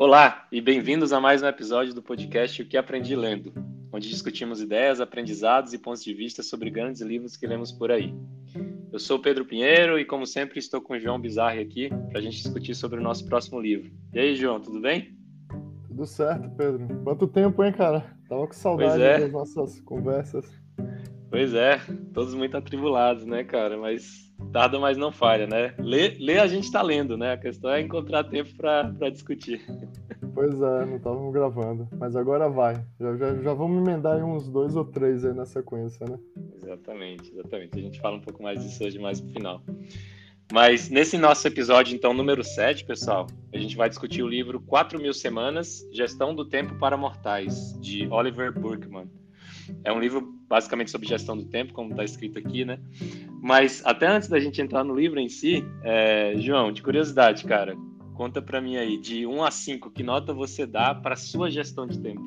Olá e bem-vindos a mais um episódio do podcast O que Aprendi Lendo, onde discutimos ideias, aprendizados e pontos de vista sobre grandes livros que lemos por aí. Eu sou Pedro Pinheiro e, como sempre, estou com o João Bizarri aqui para a gente discutir sobre o nosso próximo livro. E aí, João, tudo bem? Tudo certo, Pedro. Quanto tempo, hein, cara? Tava com saudade é. das nossas conversas. Pois é, todos muito atribulados, né, cara? Mas tarda, mas não falha, né? Ler, ler a gente está lendo, né? A questão é encontrar tempo para discutir. Pois é, não estávamos gravando. Mas agora vai. Já, já, já vamos emendar aí uns dois ou três aí na sequência, né? Exatamente, exatamente. A gente fala um pouco mais disso hoje mais pro final. Mas nesse nosso episódio, então, número 7, pessoal, a gente vai discutir o livro 4 Mil Semanas, Gestão do Tempo para Mortais, de Oliver Burkeman. É um livro basicamente sobre gestão do tempo, como está escrito aqui, né? Mas até antes da gente entrar no livro em si, é, João, de curiosidade, cara, conta para mim aí, de 1 a 5, que nota você dá para sua gestão de tempo?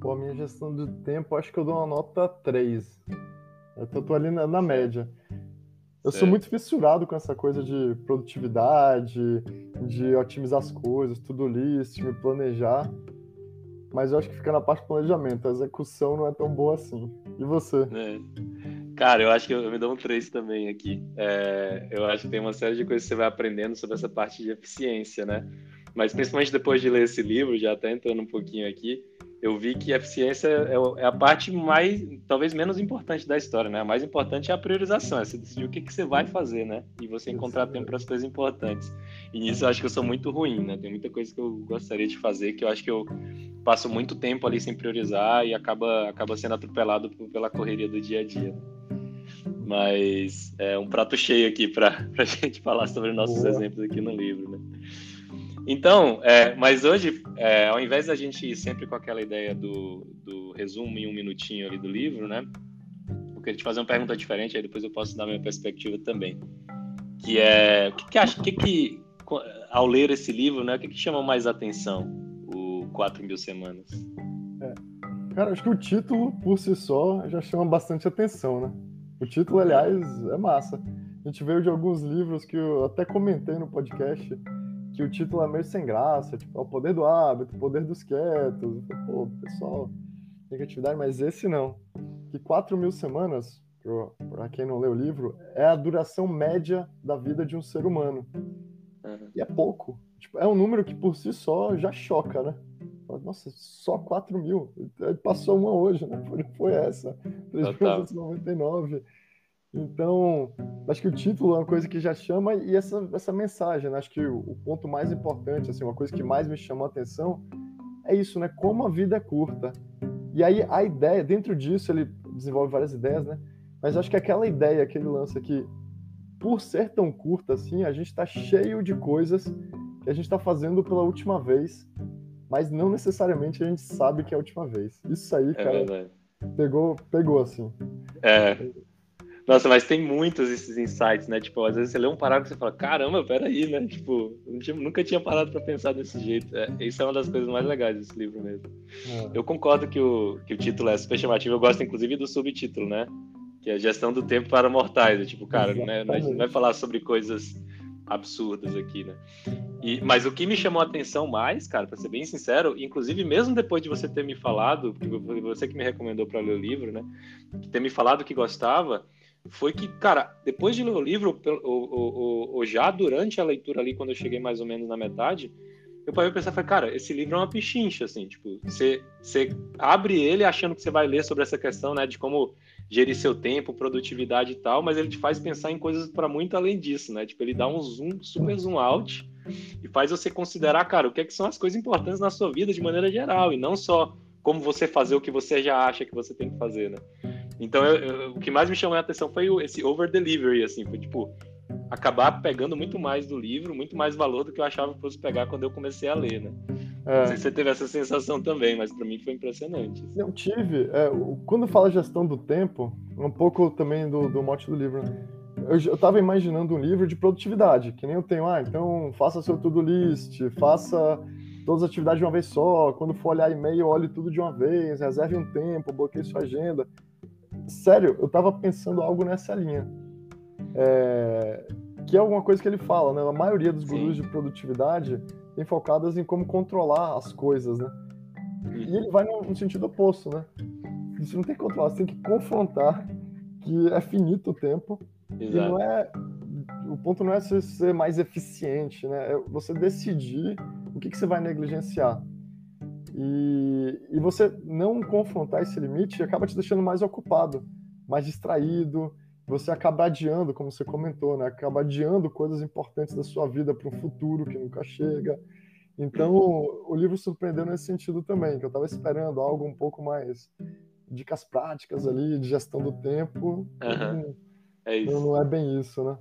Pô, a minha gestão de tempo, acho que eu dou uma nota 3. Eu tô, tô ali na, na, média. Eu certo. sou muito fissurado com essa coisa de produtividade, de otimizar as coisas, tudo list, me planejar mas eu acho que fica na parte do planejamento. A execução não é tão boa assim. E você? É. Cara, eu acho que eu, me dou um 3 também aqui. É, eu acho que tem uma série de coisas que você vai aprendendo sobre essa parte de eficiência, né? Mas principalmente depois de ler esse livro, já até entrando um pouquinho aqui, eu vi que eficiência é, é a parte mais, talvez menos importante da história, né? A mais importante é a priorização, é você decidir o que, que você vai fazer, né? E você encontrar tempo para as coisas importantes. E nisso eu acho que eu sou muito ruim, né? Tem muita coisa que eu gostaria de fazer que eu acho que eu passo muito tempo ali sem priorizar e acaba, acaba sendo atropelado pela correria do dia a dia. Mas é um prato cheio aqui para a gente falar sobre nossos Boa. exemplos aqui no livro, né? Então, é, mas hoje, é, ao invés da gente ir sempre com aquela ideia do, do resumo em um minutinho ali do livro, né? Eu queria te fazer uma pergunta diferente, aí depois eu posso dar minha perspectiva também. Que é, o que, que acha, que que, ao ler esse livro, né, o que, que chama mais atenção, o 4 mil semanas? É, cara, acho que o título, por si só, já chama bastante atenção, né? O título, aliás, é massa. A gente veio de alguns livros que eu até comentei no podcast, que o título é meio sem graça, tipo, é o poder do hábito, o poder dos quietos. Pô, pessoal, negatividade, mas esse não. Que 4 mil semanas, para quem não leu o livro, é a duração média da vida de um ser humano. Uhum. E é pouco. Tipo, é um número que por si só já choca, né? Nossa, só 4 mil. Passou uma hoje, né? Foi, foi essa. 399. Então, acho que o título é uma coisa que já chama e essa, essa mensagem, né? acho que o, o, ponto mais importante, assim, uma coisa que mais me chamou a atenção é isso, né? Como a vida é curta. E aí a ideia, dentro disso, ele desenvolve várias ideias, né? Mas acho que aquela ideia, aquele lance aqui, por ser tão curta assim, a gente está cheio de coisas que a gente está fazendo pela última vez, mas não necessariamente a gente sabe que é a última vez. Isso aí, é cara, pegou, pegou assim. É. Nossa, mas tem muitos esses insights, né? Tipo, às vezes você lê um parágrafo e você fala, caramba, peraí, né? Tipo, nunca tinha parado para pensar desse jeito. É, isso é uma das coisas mais legais desse livro mesmo. É. Eu concordo que o, que o título é super chamativo. Eu gosto, inclusive, do subtítulo, né? Que é Gestão do Tempo para Mortais. É, tipo, cara, né? a gente vai falar sobre coisas absurdas aqui, né? E, mas o que me chamou a atenção mais, cara, para ser bem sincero, inclusive mesmo depois de você ter me falado, você que me recomendou para ler o livro, né? Ter me falado que gostava, foi que, cara, depois de ler o livro, ou, ou, já durante a leitura ali, quando eu cheguei mais ou menos na metade, eu parei pensar, falei, cara, esse livro é uma pichincha, assim, tipo, você, você abre ele achando que você vai ler sobre essa questão, né, de como gerir seu tempo, produtividade e tal, mas ele te faz pensar em coisas para muito além disso, né, tipo, ele dá um zoom, super zoom out e faz você considerar, cara, o que, é que são as coisas importantes na sua vida de maneira geral, e não só como você fazer o que você já acha que você tem que fazer, né. Então, eu, eu, o que mais me chamou a atenção foi esse over delivery, assim, foi tipo acabar pegando muito mais do livro, muito mais valor do que eu achava que fosse pegar quando eu comecei a ler, né? É. Não sei se você teve essa sensação também, mas para mim foi impressionante. Assim. Eu tive. É, quando fala gestão do tempo, um pouco também do, do mote do livro, né? eu, eu tava imaginando um livro de produtividade, que nem eu tenho. Ah, então faça seu to-do list, faça todas as atividades de uma vez só. Quando for olhar e-mail, olhe tudo de uma vez, reserve um tempo, bloqueie sua agenda sério, eu tava pensando algo nessa linha. É, que é alguma coisa que ele fala, né? A maioria dos gurus Sim. de produtividade têm focadas em como controlar as coisas, né? E ele vai no, sentido oposto, né? Você não tem que controlar, você tem que confrontar que é finito o tempo Exato. e não é o ponto não é você ser mais eficiente, né? É você decidir o que, que você vai negligenciar. E, e você não confrontar esse limite acaba te deixando mais ocupado, mais distraído. Você acaba adiando, como você comentou, né? Acaba adiando coisas importantes da sua vida para um futuro que nunca chega. Então, o, livro surpreendeu nesse sentido também, que eu estava esperando algo um pouco mais dicas práticas ali de gestão do tempo. Uhum. É isso. Não, não é bem isso, né?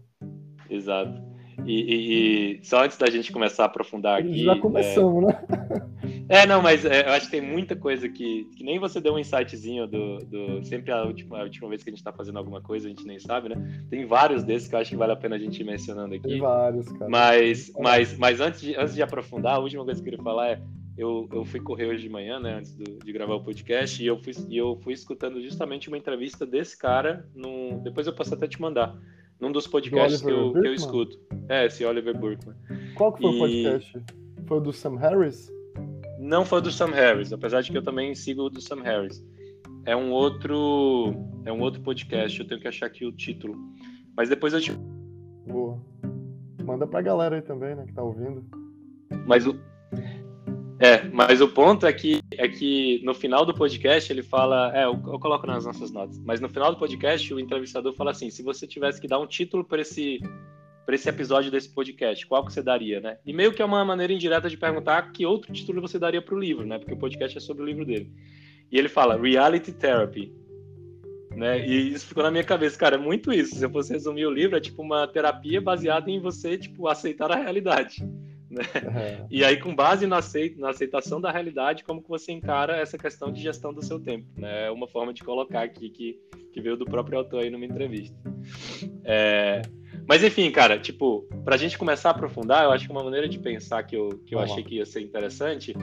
Exato. E, e, e, só antes da gente começar a aprofundar aqui. Já começamos, é... né? É, não, mas é, eu acho que tem muita coisa que, que nem você deu um insightzinho do, do. Sempre a última, a última vez que a gente está fazendo alguma coisa, a gente nem sabe, né? Tem vários desses que eu acho que vale a pena a gente ir mencionando aqui. Tem vários, cara. Mas, mas, mas antes, de, antes de aprofundar, a última coisa que eu queria falar é. Eu, eu fui correr hoje de manhã, né, antes do, de gravar o podcast, e eu fui, e eu fui escutando justamente uma entrevista desse cara. No, depois eu posso até te mandar num dos podcasts que eu, que eu, escuto. É, esse Oliver Burkman. Qual que foi e... o podcast? Foi o do Sam Harris? Não foi o do Sam Harris, apesar de que eu também sigo o do Sam Harris. É um outro, é um outro podcast, eu tenho que achar aqui o título. Mas depois eu te... Boa. Manda pra galera aí também, né, que tá ouvindo. Mas o, é, mas o ponto é que, é que no final do podcast ele fala. É, eu, eu, coloco nas nossas notas. Mas no final do podcast o entrevistador fala assim: se você tivesse que dar um título para esse, para esse episódio desse podcast, qual que você daria, né? E meio que é uma maneira indireta de perguntar que outro título você daria para o livro, né? Porque o podcast é sobre o livro dele. E ele fala Reality Therapy. Né? E isso ficou na minha cabeça, cara, é muito isso. Se eu fosse resumir o livro, é tipo uma terapia baseada em você, tipo, aceitar a realidade. Né? É. E aí, com base na, aceitação da realidade, como que você encara essa questão de gestão do seu tempo? Né? É uma forma de colocar aqui que, que veio do próprio autor aí numa entrevista. É... Mas enfim, cara, tipo, pra gente começar a aprofundar, eu acho que uma maneira de pensar que eu, que eu achei que ia ser interessante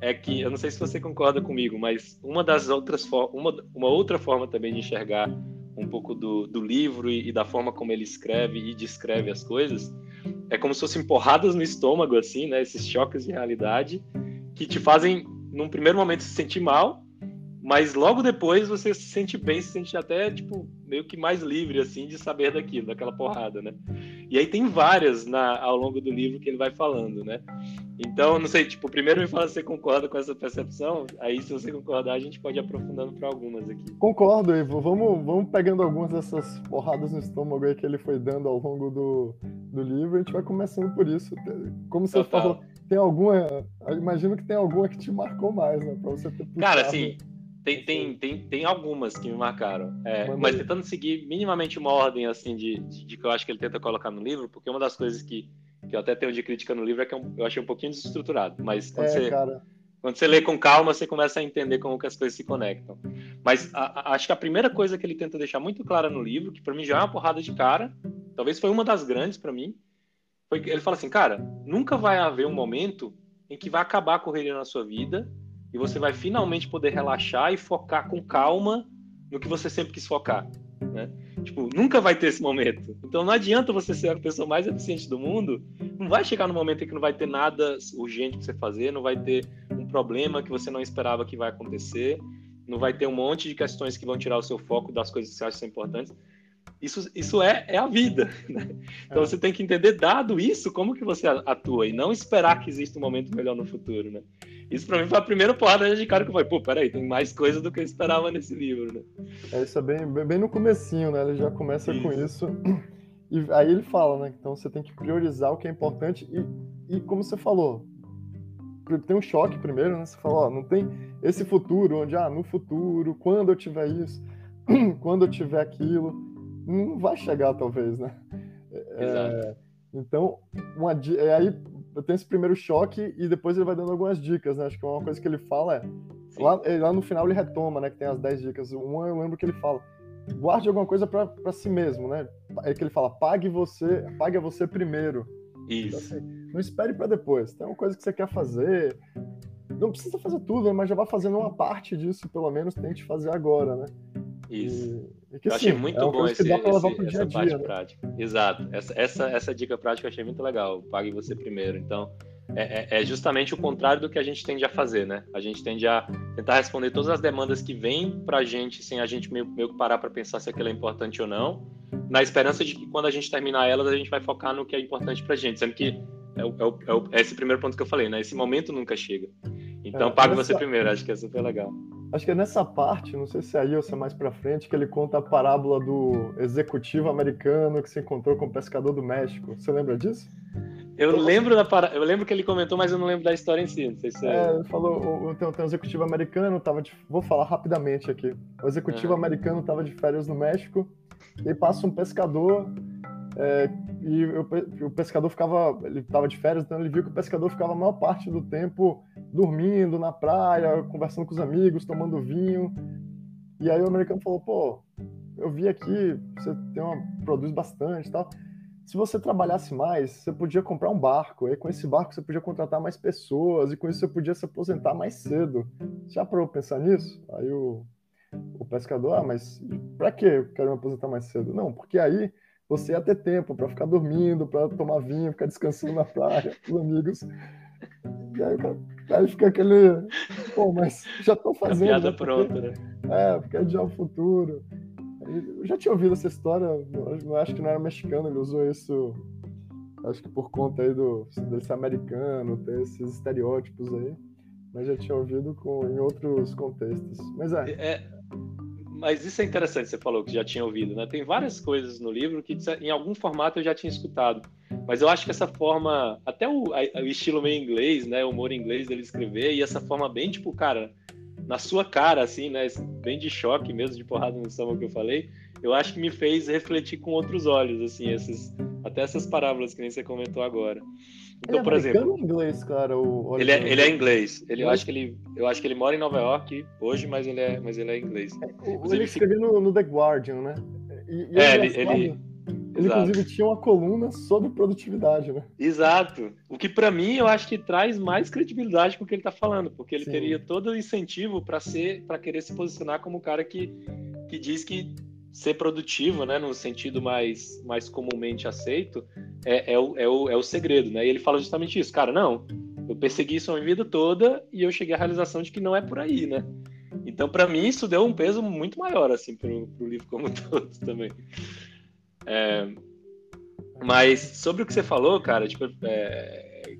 é que, eu não sei se você concorda comigo, mas uma das outras uma, uma outra forma também de enxergar um pouco do, do livro e, e da forma como ele escreve e descreve as coisas é como se fossem porradas no estômago, assim, né? Esses choques de realidade que te fazem, num primeiro momento, se sentir mal, mas logo depois você se sente bem, se sente até, tipo, meio que mais livre, assim, de saber daquilo, daquela porrada, né? E aí tem várias na, ao longo do livro que ele vai falando, né? Então, não sei, tipo, primeiro me fala se você concorda com essa percepção, aí se você concordar, a gente pode ir aprofundando para algumas aqui. Concordo, Ivo. Vamos, vamos pegando algumas dessas porradas no estômago aí que ele foi dando ao longo do, do livro, a gente vai começando por isso. Como você Total. falou, tem alguma, imagino que tem alguma que te marcou mais, né? Pra você ter puxado. Cara, assim, tem, tem, tem, tem algumas que me marcaram. É, mas tentando seguir minimamente uma ordem assim de, de, de, que eu acho que ele tenta colocar no livro, porque uma das coisas que, que eu até tenho de crítica no livro é que eu, eu achei um pouquinho desestruturado. Mas quando, é, você, cara. quando você lê com calma, você começa a entender como que as coisas se conectam. Mas a, a, acho que a primeira coisa que ele tenta deixar muito clara no livro, que para mim já é uma porrada de cara, talvez foi uma das grandes para mim, foi que ele fala assim, cara, nunca vai haver um momento em que vai acabar a correria na sua vida e você vai finalmente poder relaxar e focar com calma no que você sempre quis focar. Né? Tipo, nunca vai ter esse momento. Então não adianta você ser a pessoa mais eficiente do mundo, não vai chegar no momento em que não vai ter nada urgente para você fazer, não vai ter um problema que você não esperava que vai acontecer, não vai ter um monte de questões que vão tirar o seu foco das coisas que você acha que são importantes. Isso, isso é, é a vida. Né? Então é. você tem que entender, dado isso, como que você atua e não esperar que exista um momento melhor no futuro. Né? Isso pra mim foi a primeira porrada de cara que eu falei, pô, peraí, tem mais coisa do que eu esperava nesse livro, né? É, isso é bem, bem no comecinho, né? Ele já começa isso. com isso. E aí ele fala, né? Então você tem que priorizar o que é importante e, e como você falou, tem um choque primeiro, né? Você fala, ó, não tem esse futuro onde, ah, no futuro, quando eu tiver isso, quando eu tiver aquilo, não vai chegar talvez, né? Exato. É, então, uma, aí eu tenho esse primeiro choque e depois ele vai dando algumas dicas, né? Acho que uma coisa que ele fala é. Lá, lá, no final ele retoma, né? Que tem as 10 dicas. Uma eu lembro que ele fala: guarde alguma coisa para si mesmo, né? É que ele fala: pague você, pague a você primeiro. Isso. Então, assim, não espere para depois. Tem uma coisa que você quer fazer. Não precisa fazer tudo, né? mas já vai fazendo uma parte disso, pelo menos tente fazer agora, né? Isso. E, que, eu achei muito é bom esse, esse, essa parte né? prática. Exato. Essa, essa, essa dica prática eu achei muito legal. Pague você primeiro. Então, é, é, é, justamente o contrário do que a gente tende a fazer, né? A gente tende a tentar responder todas as demandas que vêm para a gente sem a gente meio, meio que parar para pensar se aquilo é importante ou não, na esperança de que quando a gente terminar elas a gente vai focar no que é importante para a gente, sendo que é, o, é, o, é, é, esse primeiro ponto que eu falei, né? Esse momento nunca chega. Então, é, pague você primeiro, acho que é super legal. Acho que é nessa parte, não sei se é aí ou se é mais para frente, que ele conta a parábola do executivo americano que se encontrou com o pescador do México. Você lembra disso? Eu lembro da para... eu lembro que ele comentou, mas eu não lembro da história em si. Não sei se é... é ele falou, tem, um executivo americano, tava de... vou falar rapidamente aqui. O executivo americano estava de férias no México e passa um pescador é, e o, o, pescador ficava, ele estava de férias, então ele viu que o pescador ficava a maior parte do tempo dormindo na praia, conversando com os amigos, tomando vinho. E aí o americano falou: pô, eu vi aqui, você tem uma, produz bastante, tal se você trabalhasse mais, você podia comprar um barco, e com esse barco você podia contratar mais pessoas, e com isso você podia se aposentar mais cedo. Já parou pensar nisso? Aí o, o pescador, ah, mas para que eu quero me aposentar mais cedo? Não, porque aí você ia ter tempo para ficar dormindo, para tomar vinho, ficar descansando na praia com os amigos. E aí, aí fica aquele, pô, mas já estou fazendo. A piada né? pronta, né? É, porque é já o futuro. Eu já tinha ouvido essa história, eu acho que não era mexicano, ele usou isso, acho que por conta aí do desse americano, ter esses estereótipos aí, mas já tinha ouvido com, em outros contextos. Mas é. é. Mas isso é interessante, você falou que já tinha ouvido, né? Tem várias coisas no livro que em algum formato eu já tinha escutado. Mas eu acho que essa forma, até o, o estilo meio inglês, né? O humor inglês dele escrever, e essa forma bem, tipo, cara, na sua cara, assim, né? Bem de choque mesmo, de porrada no estômago que eu falei, eu acho que me fez refletir com outros olhos, assim, esses, até essas parábolas que nem você comentou agora. Então, ele é por exemplo, inglês, cara, o ele é, ele é inglês. Ele, eu acho que ele, eu acho que ele mora em Nova York hoje, mas ele é, mas ele é inglês. É, ele escreveu no, no, The Guardian, né? E, e é, ele, ele, ele, Exato. inclusive, tinha uma coluna sobre produtividade, né? Exato. O que, para mim, eu acho que traz mais credibilidade com o que ele está falando, porque ele Sim. teria todo o incentivo para ser, para querer se posicionar como o cara que, que diz que ser produtivo, né, no sentido mais, mais comumente aceito, é, é, o, é, o, é o segredo, né? E ele fala justamente isso, cara, não, eu persegui isso a minha vida toda e eu cheguei à realização de que não é por aí, né? Então, para mim, isso deu um peso muito maior, assim, pro, pro livro como um todo também. É, mas sobre o que você falou, cara, tipo, é,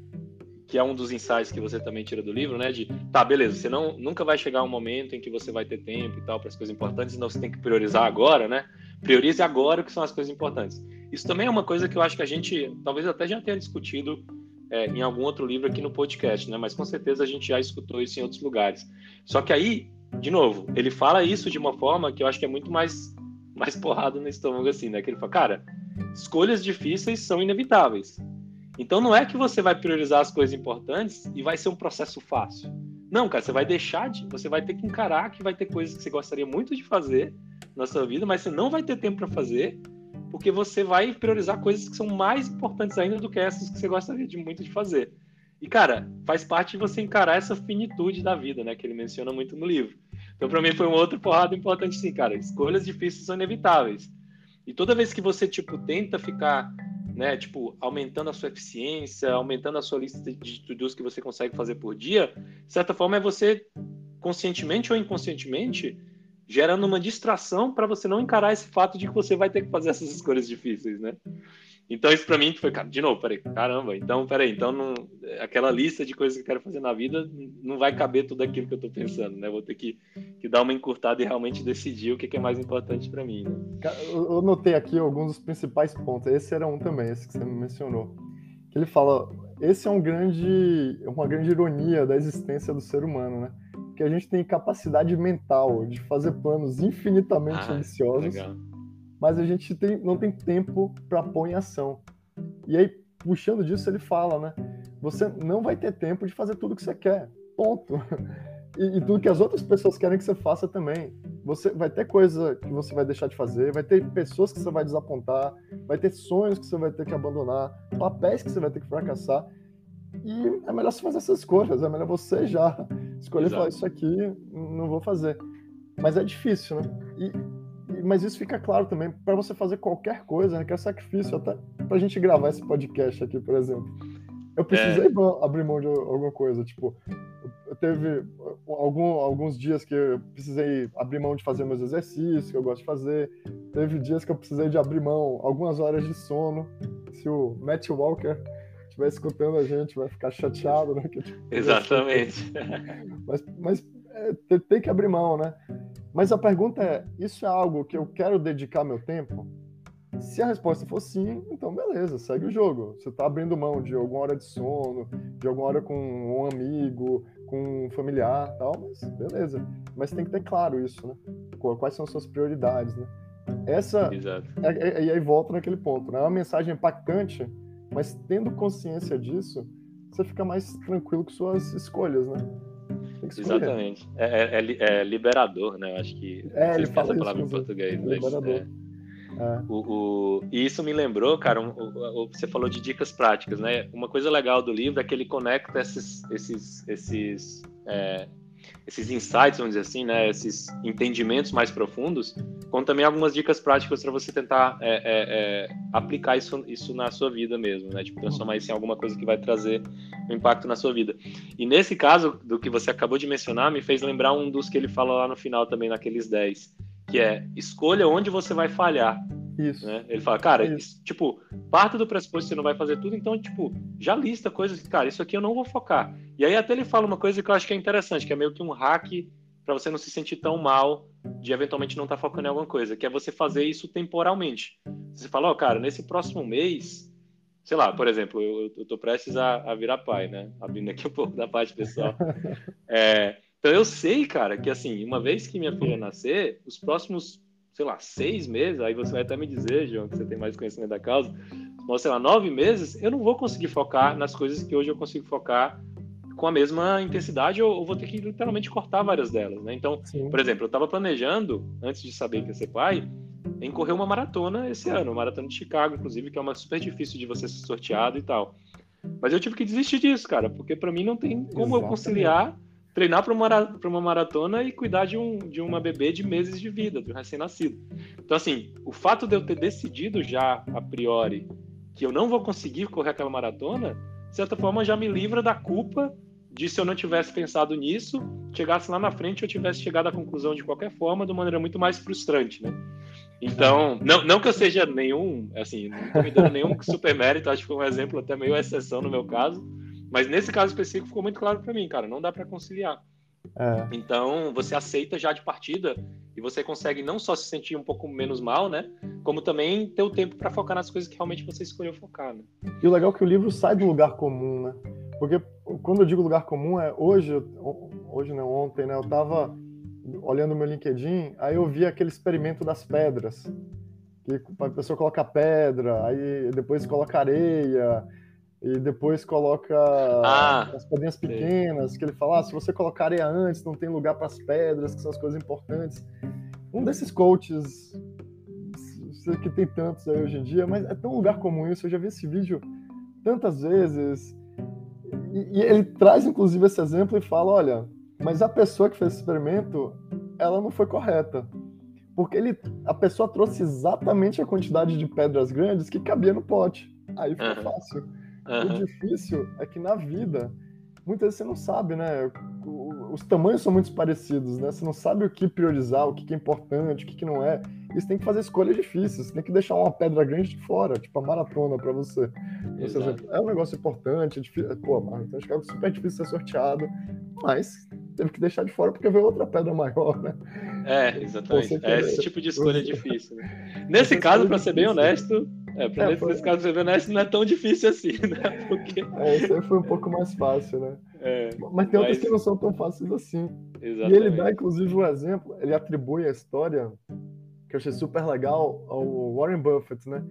que é um dos insights que você também tira do livro, né? De tá, beleza, você não, nunca vai chegar um momento em que você vai ter tempo e tal para as coisas importantes, então você tem que priorizar agora, né? Priorize agora o que são as coisas importantes. Isso também é uma coisa que eu acho que a gente, talvez até já tenha discutido é, em algum outro livro aqui no podcast, né? Mas com certeza a gente já escutou isso em outros lugares. Só que aí, de novo, ele fala isso de uma forma que eu acho que é muito mais mais porrada no estômago assim, né? Que ele fala, cara, escolhas difíceis são inevitáveis. Então não é que você vai priorizar as coisas importantes e vai ser um processo fácil. Não, cara, você vai deixar de, você vai ter que encarar que vai ter coisas que você gostaria muito de fazer na sua vida, mas você não vai ter tempo para fazer, porque você vai priorizar coisas que são mais importantes ainda do que essas que você gostaria de muito de fazer. E cara, faz parte de você encarar essa finitude da vida, né, que ele menciona muito no livro. Então, para mim, foi um outro porrada importante, sim, cara. Escolhas difíceis são inevitáveis. E toda vez que você, tipo, tenta ficar, né, tipo, aumentando a sua eficiência, aumentando a sua lista de to-dos que você consegue fazer por dia, de certa forma é você, conscientemente ou inconscientemente, gerando uma distração para você não encarar esse fato de que você vai ter que fazer essas escolhas difíceis, né? Então isso para mim foi, cara, de novo, peraí, caramba, então peraí, então não, aquela lista de coisas que eu quero fazer na vida não vai caber tudo aquilo que eu tô pensando, né? Vou ter que, que dar uma encurtada e realmente decidir o que, que é mais importante para mim. Né? Eu notei aqui alguns dos principais pontos. Esse era um também, esse que você me mencionou. Que ele fala, esse é um grande, uma grande ironia da existência do ser humano, né? Que a gente tem capacidade mental de fazer planos infinitamente ah, ambiciosos. Legal mas a gente tem, não tem tempo para pôr em ação. E aí, puxando disso, ele fala, né? Você não vai ter tempo de fazer tudo que você quer. Ponto. E, e, tudo que as outras pessoas querem que você faça também. Você vai ter coisa que você vai deixar de fazer, vai ter pessoas que você vai desapontar, vai ter sonhos que você vai ter que abandonar, papéis que você vai ter que fracassar. E é melhor você fazer essas escolhas, é melhor você já escolher Exato. falar isso aqui, não vou fazer. Mas é difícil, né? E mas isso fica claro também para você fazer qualquer coisa, né, que é sacrifício, até para a gente gravar esse podcast aqui, por exemplo. Eu precisei é. abrir mão de alguma coisa. Tipo, teve algum, alguns dias que eu precisei abrir mão de fazer meus exercícios, que eu gosto de fazer. Teve dias que eu precisei de abrir mão algumas horas de sono. Se o Matt Walker estiver escutando a gente, vai ficar chateado, né? Que, Exatamente. Mas, mas é, tem que abrir mão, né? Mas a pergunta é: isso é algo que eu quero dedicar meu tempo? Se a resposta for sim, então beleza, segue o jogo. Você está abrindo mão de alguma hora de sono, de alguma hora com um amigo, com um familiar tal, mas beleza. Mas tem que ter claro isso, né? Quais são as suas prioridades, né? Essa. Exato. É, é, e aí volta naquele ponto, né? É uma mensagem impactante, mas tendo consciência disso, você fica mais tranquilo com suas escolhas, né? Exatamente. É, é, é, liberador, né? Eu acho que. É, ele fala essa palavra em português, mas. Liberador. É. O, o, e isso me lembrou, cara, um, o, você falou de dicas práticas, né? Uma coisa legal do livro é que ele conecta esses, esses, esses, é, esses insights, vamos dizer assim, né? Esses entendimentos mais profundos, com também algumas dicas práticas para você tentar é, é, é, aplicar isso, isso na sua vida mesmo, né? Tipo, transformar isso em alguma coisa que vai trazer um impacto na sua vida. E nesse caso, do que você acabou de mencionar, me fez lembrar um dos que ele fala lá no final também, naqueles 10 que é escolha onde você vai falhar. Isso. Né? Ele fala, cara, isso. tipo, parte do pressuposto que você não vai fazer tudo, então, tipo, já lista coisas que, cara, isso aqui eu não vou focar. E aí até ele fala uma coisa que eu acho que é interessante, que é meio que um hack para você não se sentir tão mal de eventualmente não estar tá focando em alguma coisa, que é você fazer isso temporalmente. Você fala, ó, oh, cara, nesse próximo mês, sei lá, por exemplo, eu, eu tô prestes a, a virar pai, né? Abrindo aqui um pouco da parte pessoal. É, então eu sei, cara, que assim, uma vez que minha filha nascer, os próximos, sei lá, seis meses, aí você vai até me dizer, João, que você tem mais conhecimento da causa, mas sei lá, nove meses, eu não vou conseguir focar nas coisas que hoje eu consigo focar com a mesma intensidade ou, vou ter que literalmente cortar várias delas, né? Então, Sim. por exemplo, eu estava planejando, antes de saber que ia ser pai, em correr uma maratona esse ano, uma maratona de Chicago, inclusive, que é uma super difícil de você ser sorteado e tal. Mas eu tive que desistir disso, cara, porque para mim não tem como Exatamente. eu conciliar treinar para uma, uma maratona e cuidar de, um, de uma bebê de meses de vida, do recém-nascido. Então, assim, o fato de eu ter decidido já, a priori, que eu não vou conseguir correr aquela maratona, de certa forma já me livra da culpa de se eu não tivesse pensado nisso, chegasse lá na frente eu tivesse chegado à conclusão de qualquer forma, de uma maneira muito mais frustrante, né? Então, não, não que eu seja nenhum, assim, não me dando nenhum super mérito, acho que foi um exemplo até meio exceção no meu caso, mas nesse caso específico ficou muito claro para mim, cara, não dá para conciliar. É. Então, você aceita já de partida e você consegue não só se sentir um pouco menos mal, né? Como também ter o tempo para focar nas coisas que realmente você escolheu focar, né? E o legal é que o livro sai do lugar comum, né? Porque quando eu digo lugar comum é hoje, hoje não, ontem, né? Eu tava olhando meu LinkedIn, aí eu vi aquele experimento das pedras. Que a pessoa coloca pedra, aí depois coloca areia, e depois coloca ah, as pedrinhas pequenas, que ele fala, ah, se você colocar areia antes, não tem lugar para as pedras, que são as coisas importantes. Um desses coaches, que tem tantos aí hoje em dia, mas é tão lugar comum isso, eu já vi esse vídeo tantas vezes, e, e ele traz inclusive esse exemplo e fala, olha, mas a pessoa que fez esse experimento, ela não foi correta. Porque ele, a pessoa trouxe exatamente a quantidade de pedras grandes que cabia no pote. Aí ficou fácil. Uhum. O difícil é que na vida, muitas vezes você não sabe, né? Os tamanhos são muito parecidos, né? Você não sabe o que priorizar, o que é importante, o que não é. E você tem que fazer escolhas difíceis. Você tem que deixar uma pedra grande de fora, tipo a maratona para você. Seja, é um negócio importante, é difícil. Pô, então acho que é super difícil ser sorteado, mas teve que deixar de fora porque veio outra pedra maior, né? É, exatamente. É esse tipo de escolha difícil. Né? Nesse caso, para ser bem honesto, é, pra é, foi... caso você honesto, não é tão difícil assim, né? Porque... É, esse aí foi um pouco mais fácil, né? É, mas tem outras que não são tão fáceis assim. Exatamente. E ele dá, inclusive, um exemplo, ele atribui a história, que eu achei super legal, ao Warren Buffett, né?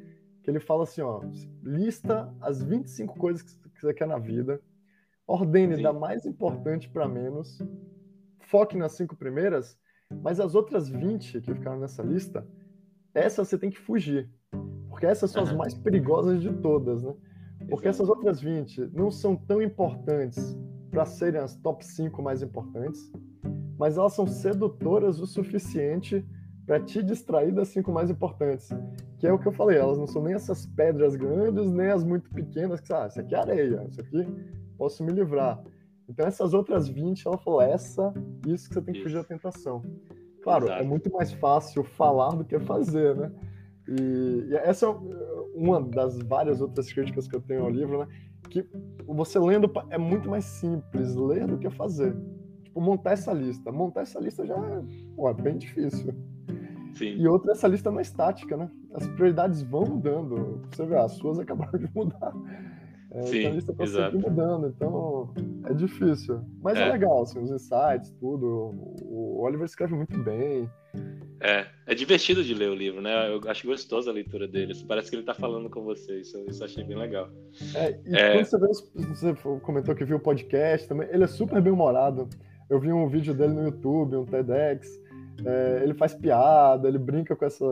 Que ele fala assim, ó, lista as 25 coisas que você quer na vida, ordene Sim. da mais importante para menos, foque nas cinco primeiras, mas as outras 20 que ficaram nessa lista, essa você tem que fugir porque essas são as mais perigosas de todas, né? Porque essas outras 20 não são tão importantes para serem as top 5 mais importantes, mas elas são sedutoras o suficiente para te distrair das cinco mais importantes. Que é o que eu falei, elas não são nem essas pedras grandes, nem as muito pequenas, que, ah, isso aqui é areia, isso aqui posso me livrar. Então, essas outras 20, ela falou, essa, isso que você tem que fugir da tentação. Claro, é Exato. é muito mais fácil falar do que fazer, né? E, e, essa é uma das várias outras críticas que eu tenho ao livro, né? Que você lendo é muito mais simples ler do que fazer. Tipo, montar essa lista. Montar essa lista já é, pô, é bem difícil. Sim. E outra, essa lista é mais tática, né? As prioridades vão mudando. Você vê, as suas acabaram de mudar. É, Sim, então a lista está sempre mudando, então é difícil. Mas é, é legal, assim, os insights, tudo. O Oliver escreve muito bem. É, é divertido de ler o livro, né? Eu acho gostoso a leitura dele. Parece que ele tá falando com você. Isso, isso eu achei bem legal. É, e é... quando você, vê, você comentou que viu o podcast também, ele é super bem humorado. Eu vi um vídeo dele no YouTube, um TEDx. É, ele faz piada, ele brinca com essa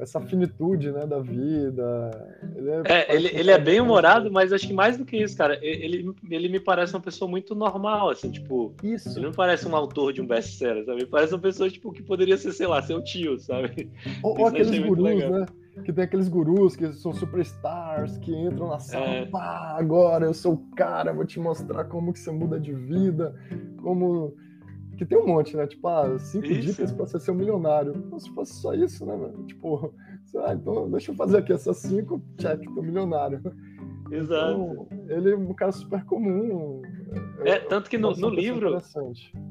essa finitude, né, da vida. Ele é, é ele, ele é bem humorado, mas acho que mais do que isso, cara, ele, ele me parece uma pessoa muito normal, assim, tipo. Isso. Ele não parece um autor de um best-seller, sabe? Ele parece uma pessoa, tipo, que poderia ser, sei lá, seu tio, sabe? Ou, ou aqueles gurus, né? Que tem aqueles gurus que são superstars, que entram na sala, é. pá, agora eu sou o cara, vou te mostrar como que você muda de vida, como que tem um monte, né? Tipo, ah, cinco isso. dicas para você ser um milionário. Então, se fosse só isso, né, mano? Tipo, ah, então deixa eu fazer aqui essas cinco, check, tô milionário. Exato. Então, ele é um cara super comum. É, é tanto que no, no livro.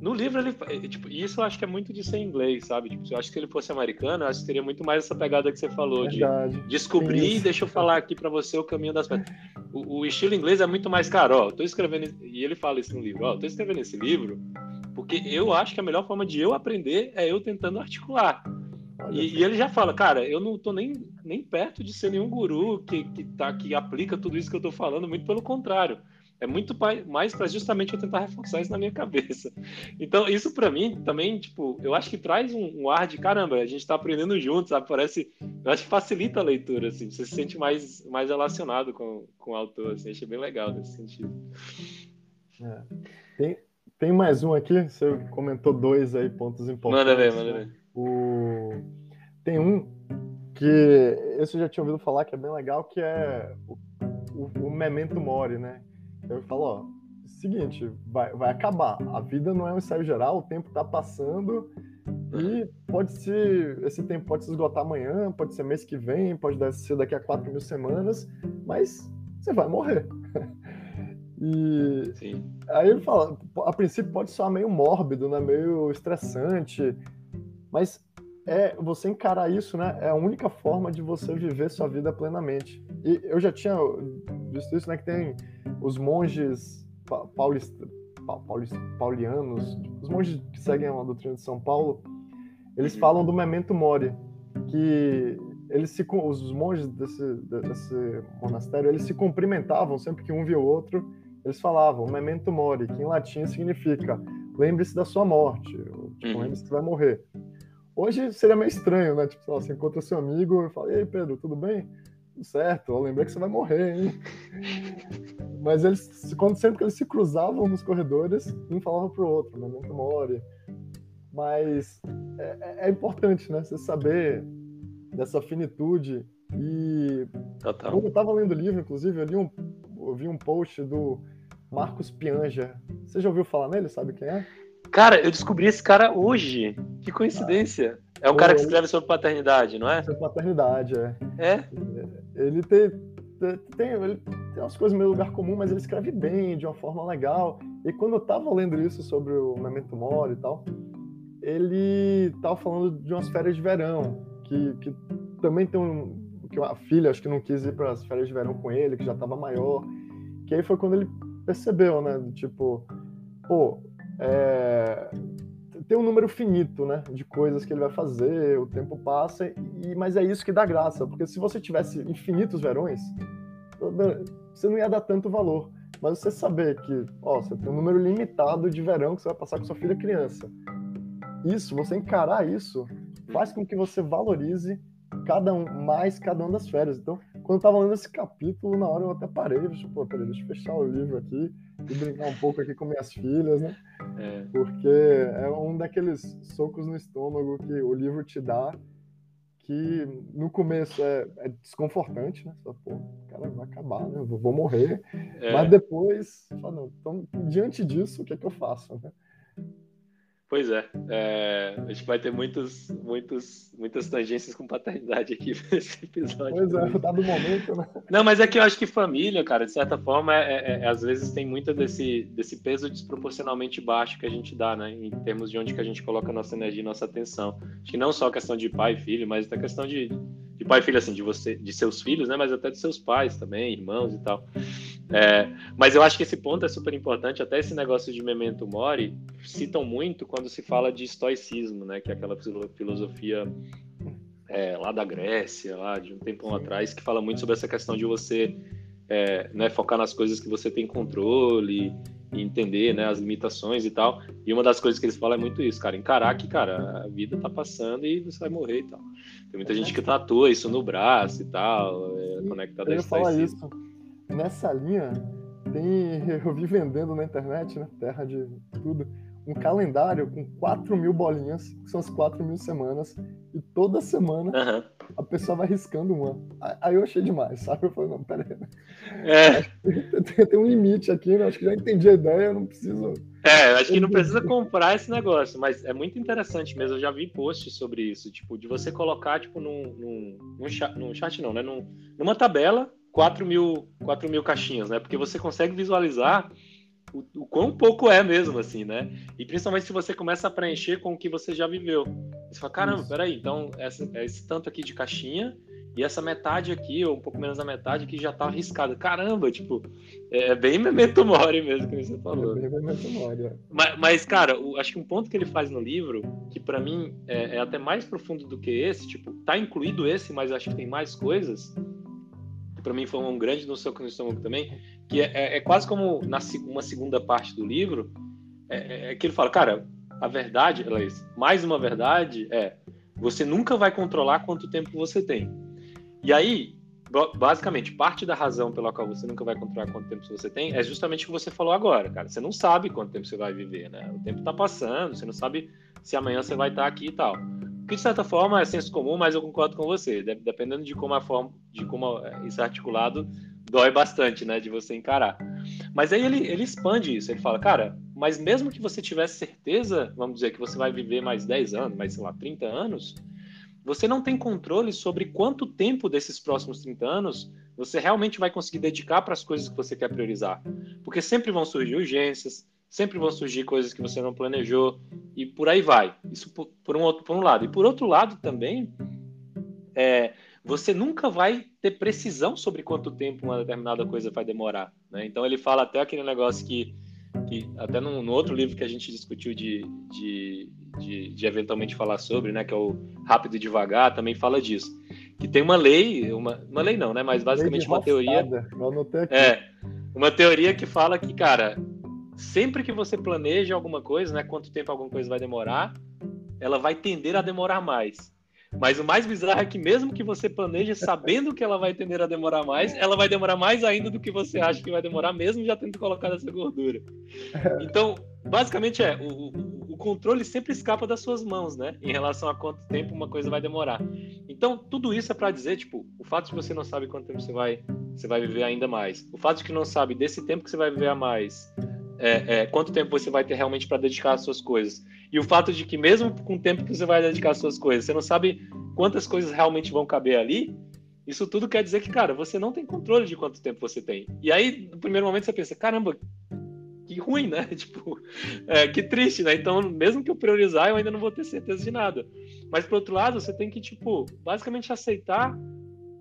No livro, ele. É, tipo, isso eu acho que é muito de ser inglês, sabe? Tipo, eu acho que se ele fosse americano, eu acho que teria muito mais essa pegada que você falou, Verdade. de descobrir, deixa eu falar aqui para você o caminho das. O, o, estilo inglês é muito mais caro, ó. Tô escrevendo. E ele fala isso no livro, ó, tô escrevendo esse livro porque eu acho que a melhor forma de eu aprender é eu tentando articular. E, e, ele já fala, cara, eu não tô nem, nem perto de ser nenhum guru que, que, tá, que aplica tudo isso que eu tô falando, muito pelo contrário. É muito mais para justamente eu tentar reforçar isso na minha cabeça. Então, isso para mim também, tipo, eu acho que traz um, um, ar de caramba, a gente tá aprendendo junto, sabe? Parece. Eu acho que facilita a leitura, assim, você se sente mais, mais relacionado com, com o autor, assim, achei bem legal nesse sentido. É. Tem, tem mais um aqui, você comentou dois aí, pontos importantes. Manda ver, manda ver. O... Tem um que esse eu já tinha ouvido falar que é bem legal, que é o, o, o Memento Mori, né? Eu falo, ó, seguinte, vai, vai acabar. A vida não é um ensaio geral, o tempo tá passando e pode ser, esse tempo pode se esgotar amanhã, pode ser mês que vem, pode ser daqui a quatro mil semanas, mas você vai morrer. E Sim. aí ele fala, a princípio pode soar meio mórbido, né? meio estressante, mas é você encarar isso, né? É a única forma de você viver sua vida plenamente. E eu já tinha visto isso, né? Que tem os monges paulist, paulist, paulianos, os monges que seguem a doutrina de São Paulo, eles uhum. falam do memento mori, que eles se, os monges desse, desse monastério, eles se cumprimentavam sempre que um via o outro eles falavam memento mori, que em latim significa lembre-se da sua morte, ou, tipo, uhum. lembre-se que vai morrer. Hoje seria meio estranho, né? Tipo, você encontra seu amigo e fala, ei Pedro, tudo bem? Tudo certo, eu lembrei que você vai morrer, hein? Mas eles, quando sempre que eles se cruzavam nos corredores, um falava pro outro, memento mori. Mas é, é, é importante, né? Você saber dessa finitude e Total. quando eu estava lendo o livro, inclusive, eu li um, eu vi um post do Marcos Pianja. Você já ouviu falar nele? Sabe quem é? Cara, eu descobri esse cara hoje. Que coincidência. Ah. É um Pô, cara que escreve sobre paternidade, não é? Sobre paternidade, é. É? Ele tem, tem, ele tem umas coisas meio lugar comum, mas ele escreve bem, de uma forma legal. E quando eu tava lendo isso sobre o Memento Mori e tal, ele tava falando de umas férias de verão, que, que também tem um. que a filha acho que não quis ir para as férias de verão com ele, que já tava maior. Que aí foi quando ele percebeu, né? Tipo, pô, é, tem um número finito, né? De coisas que ele vai fazer, o tempo passa, e, mas é isso que dá graça, porque se você tivesse infinitos verões, você não ia dar tanto valor. Mas você saber que, ó, você tem um número limitado de verão que você vai passar com sua filha criança. Isso, você encarar isso, faz com que você valorize cada um, mais cada uma das férias. Então, quando eu tava lendo esse capítulo, na hora eu até parei, tipo, pô, peraí, deixa eu fechar o livro aqui e brincar um pouco aqui com minhas filhas, né? É. Porque é um daqueles socos no estômago que o livro te dá que no começo é, é desconfortante, né? Só, pô, cara, vai acabar, né? Eu vou morrer. É. Mas depois, fala, não, então, diante disso, o que é que eu faço? Né? Pois é, é, a gente vai ter muitos, muitos, muitas tangências com paternidade aqui nesse episódio. Pois é, tá do momento, né? Não, mas é que eu acho que família, cara, de certa forma, é, é, é, às vezes tem muito desse, desse peso desproporcionalmente baixo que a gente dá, né? Em termos de onde que a gente coloca nossa energia e nossa atenção. Acho que não só a questão de pai e filho, mas a questão de, de pai e filho, assim, de você, de seus filhos, né? Mas até de seus pais também, irmãos e tal. É, mas eu acho que esse ponto é super importante, até esse negócio de memento mori citam muito quando se fala de estoicismo, né, que é aquela filosofia é, lá da Grécia, lá de um tempo atrás, que fala muito sobre essa questão de você é, né, focar nas coisas que você tem controle e entender né, as limitações e tal. E uma das coisas que eles falam é muito isso, cara, encarar que, cara, a vida tá passando e você vai morrer e tal. Tem muita gente que tatua isso no braço e tal, é, conectado a estoicismo. Isso nessa linha, tem, eu vi vendendo na internet, né? Terra de tudo, um calendário com 4 mil bolinhas, que são as 4 mil semanas, e toda semana uhum. a pessoa vai riscando uma. Aí eu achei demais, sabe? Eu falei, não, pera aí. É. Tem, tem, um limite aqui, né? Acho que já entendi a ideia, eu não preciso. É, acho que não precisa comprar esse negócio, mas é muito interessante mesmo. Eu já vi posts sobre isso, tipo, de você colocar, tipo, num, num, num, chat, num chat não, né? Num, numa tabela 4 mil, 4 mil caixinhas, né? Porque você consegue visualizar o, o quão pouco é mesmo, assim, né? E principalmente se você começa a preencher com o que você já viveu. Você fala, caramba, peraí, então essa, é esse tanto aqui de caixinha e essa metade aqui, ou um pouco menos da metade, que já tá arriscada. Caramba, tipo, é bem memento mori mesmo, que você falou. É bem memento mori, é. mas, mas, cara, o, acho que um ponto que ele faz no livro, que para mim é, é, até mais profundo do que esse, tipo, tá incluído esse, mas acho que tem mais coisas, para mim foi um grande no soco no estômago também, que é, é, é quase como na uma segunda parte do livro, é, é, é que ele fala, cara, a verdade, mais uma verdade é, você nunca vai controlar quanto tempo você tem. E aí, basicamente, parte da razão pela qual você nunca vai controlar quanto tempo você tem é justamente o que você falou agora, cara. Você não sabe quanto tempo você vai viver, né? O tempo tá passando, você não sabe se amanhã você vai estar aqui e tal que de certa forma é senso comum, mas eu concordo com você. Dependendo de como a forma, de como é, isso é articulado, dói bastante, né, de você encarar. Mas aí ele, ele expande isso. Ele fala, cara, mas mesmo que você tivesse certeza, vamos dizer, que você vai viver mais 10 anos, mais, sei lá, 30 anos, você não tem controle sobre quanto tempo desses próximos 30 anos você realmente vai conseguir dedicar para as coisas que você quer priorizar. Porque sempre vão surgir urgências, sempre vão surgir coisas que você não planejou e por aí vai. Isso por, por um outro por um lado e por outro lado também é, você nunca vai ter precisão sobre quanto tempo uma determinada coisa vai demorar. Né? Então ele fala até aquele negócio que, que até no, no outro livro que a gente discutiu de, de, de, de, eventualmente falar sobre, né, que é o Rápido e Devagar, também fala disso. Que tem uma lei, uma, uma lei não, né, mas basicamente uma teoria. É, uma teoria que fala que, cara, sempre que você planeja alguma coisa, né, quanto tempo alguma coisa vai demorar, ela vai tender a demorar mais. Mas o mais bizarro é que mesmo que você planeje sabendo que ela vai tender a demorar mais, ela vai demorar mais ainda do que você acha que vai demorar, mesmo já tendo colocado essa gordura. Então, basicamente é, o, o controle sempre escapa das suas mãos, né? Em relação a quanto tempo uma coisa vai demorar. Então, tudo isso é para dizer, tipo, o fato de você não sabe quanto tempo você vai, você vai viver ainda mais, o fato de que não sabe desse tempo que você vai viver a mais, é, é, quanto tempo você vai ter realmente para dedicar às suas coisas. E o fato de que, mesmo com o tempo que você vai dedicar às suas coisas, você não sabe quantas coisas realmente vão caber ali, isso tudo quer dizer que, cara, você não tem controle de quanto tempo você tem. E aí, no primeiro momento, você pensa: caramba, que ruim, né? Tipo, é, que triste, né? Então, mesmo que eu priorizar, eu ainda não vou ter certeza de nada. Mas, por outro lado, você tem que, tipo, basicamente aceitar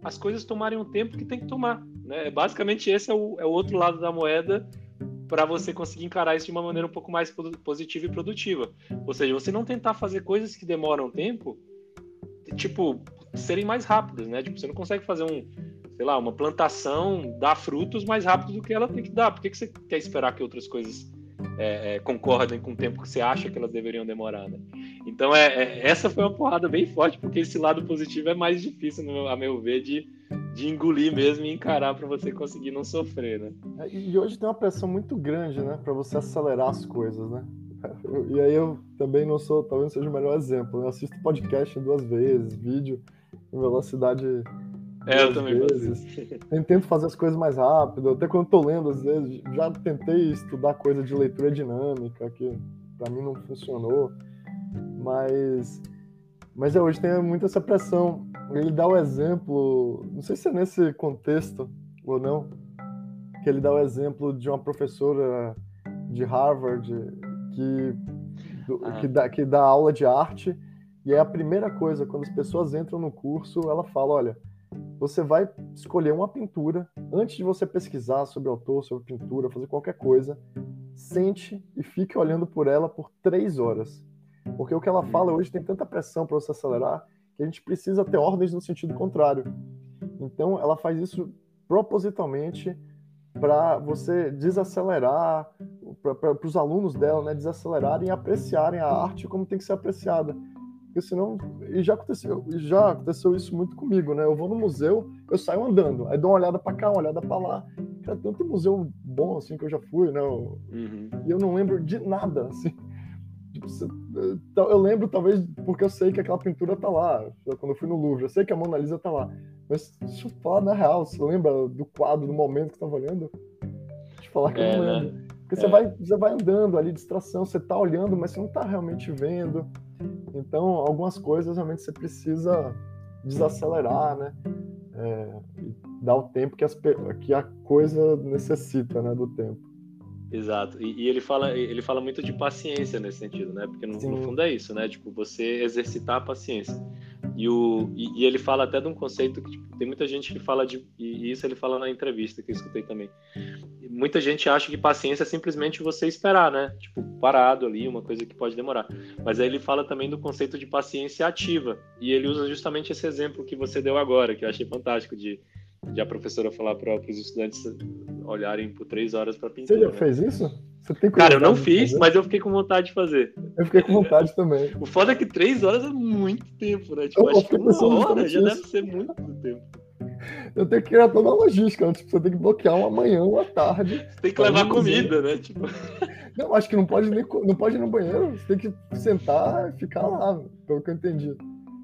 as coisas tomarem o tempo que tem que tomar. Né? Basicamente, esse é o, é o outro lado da moeda para você conseguir encarar isso de uma maneira um pouco mais positiva e produtiva. Ou seja, você não tentar fazer coisas que demoram tempo, tipo, serem mais rápidas, né? Tipo, você não consegue fazer um, sei lá, uma plantação dar frutos mais rápido do que ela tem que dar. Por que, que você quer esperar que outras coisas é, é, concordem com o tempo que você acha que elas deveriam demorar, né? Então, é, é, essa foi uma porrada bem forte, porque esse lado positivo é mais difícil, a meu ver, de, de engolir mesmo e encarar para você conseguir não sofrer, né? É, e hoje tem uma pressão muito grande, né, para você acelerar as coisas, né? E aí eu também não sou, talvez não seja o melhor exemplo. Né? Eu assisto podcast duas vezes, vídeo em velocidade. É, eu também vezes. Eu tento fazer as coisas mais rápido. Até quando estou lendo, às vezes, já tentei estudar coisa de leitura dinâmica, que para mim não funcionou. Mas, mas é, hoje tem muita essa pressão. Ele dá o exemplo, não sei se é nesse contexto ou não, que ele dá o exemplo de uma professora de Harvard que, ah. que, dá, que dá aula de arte. E é a primeira coisa, quando as pessoas entram no curso, ela fala: olha, você vai escolher uma pintura, antes de você pesquisar sobre o autor, sobre pintura, fazer qualquer coisa, sente e fique olhando por ela por três horas. Porque o que ela fala hoje tem tanta pressão para você acelerar que a gente precisa ter ordens no sentido contrário. Então, ela faz isso propositalmente para você desacelerar, para os alunos dela, né, desacelerarem e apreciarem a arte como tem que ser apreciada. Porque senão, e já aconteceu, já aconteceu isso muito comigo, né? Eu vou no museu, eu saio andando, aí dou uma olhada para cá, uma olhada para lá. Cara, tanto museu bom assim que eu já fui, né? Eu, uhum. E eu não lembro de nada, assim. Tipo, então, eu lembro, talvez, porque eu sei que aquela pintura tá lá. Quando eu fui no Louvre, eu sei que a Mona Lisa tá lá. Mas deixa eu falar na real, você lembra do quadro, do momento que eu tava olhando? Deixa eu falar que é, eu não lembro. Né? Porque é. você, vai, você vai andando ali, distração, você tá olhando, mas você não tá realmente vendo. Então, algumas coisas realmente você precisa desacelerar, né? É, dar o tempo que, as, que a coisa necessita, né, do tempo. Exato. E, e, ele fala ele fala muito de paciência nesse sentido, né? Porque no, no, fundo é isso, né? Tipo, você exercitar a paciência. E, o, e, e, ele fala até de um conceito que tipo, tem muita gente que fala de. E isso ele fala na entrevista que eu escutei também. Muita gente acha que paciência é simplesmente você esperar, né? Tipo, parado ali, uma coisa que pode demorar. Mas aí ele fala também do conceito de paciência ativa. E ele usa justamente esse exemplo que você deu agora, que eu achei fantástico, de de a professora falar para os estudantes olharem por três horas para pintura. Você já fez isso? Você tem Cara, eu não fiz, mas eu fiquei com vontade de fazer. Eu fiquei com vontade também. O foda é que três horas é muito tempo, né? Tipo, eu acho que uma hora já deve ser muito tempo. Eu tenho que criar toda a logística, né? tipo, você tem que bloquear uma manhã, uma tarde. Você tem que levar comida, né? Tipo... Não, acho que não pode nem não pode ir no banheiro, você tem que sentar e ficar lá, pelo que eu entendi.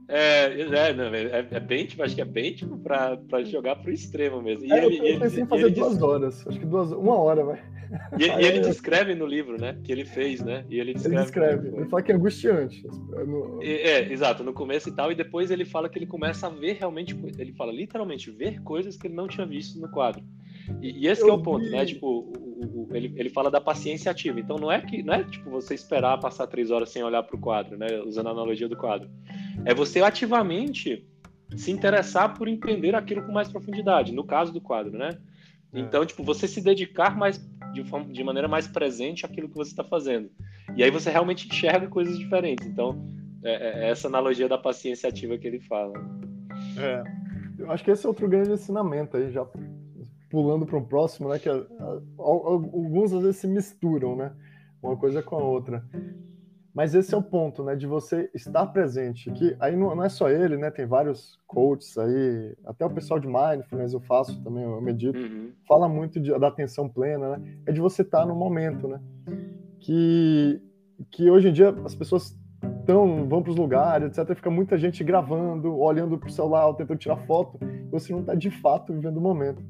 É, é, não, é, é, bem, tipo, acho que é bem, tipo, pra, pra jogar pro extremo mesmo. E é, ele, eu pensei ele, em fazer duas diz... horas, acho que duas, uma hora, vai. E, e, ele descreve no livro, né, que ele fez, né, e ele descreve. Ele descreve, ele fala que é angustiante. É, exato, no começo e tal, e depois ele fala que ele começa a ver realmente, ele fala literalmente, ver coisas que ele não tinha visto no quadro. E, e esse é o ponto, né, tipo, o, o, ele, ele fala da paciência ativa, então não é que, não é, tipo, você esperar passar três horas sem olhar pro quadro, né, usando a analogia do quadro é você ativamente se interessar por entender aquilo com mais profundidade, no caso do quadro, né? É. Então, tipo, você se dedicar mais de, forma, de maneira mais presente àquilo que você está fazendo. E aí você realmente enxerga coisas diferentes. Então, é, é essa analogia da paciência ativa que ele fala. É. Eu acho que esse é outro grande ensinamento aí, já pulando para o próximo, né? Que a, a, alguns às vezes se misturam, né? Uma coisa com a outra. Mas esse é o ponto, né? De você estar presente. Que aí não, não, é só ele, né? Tem vários coaches aí, até o pessoal de mindfulness eu faço também, eu medito. Uhum. Fala muito de, da atenção plena, né? É de você estar no momento, né? Que, que hoje em dia as pessoas estão, vão para os lugares, etc. Fica muita gente gravando, olhando para o celular, tentando tirar foto. Você não está de fato vivendo o momento.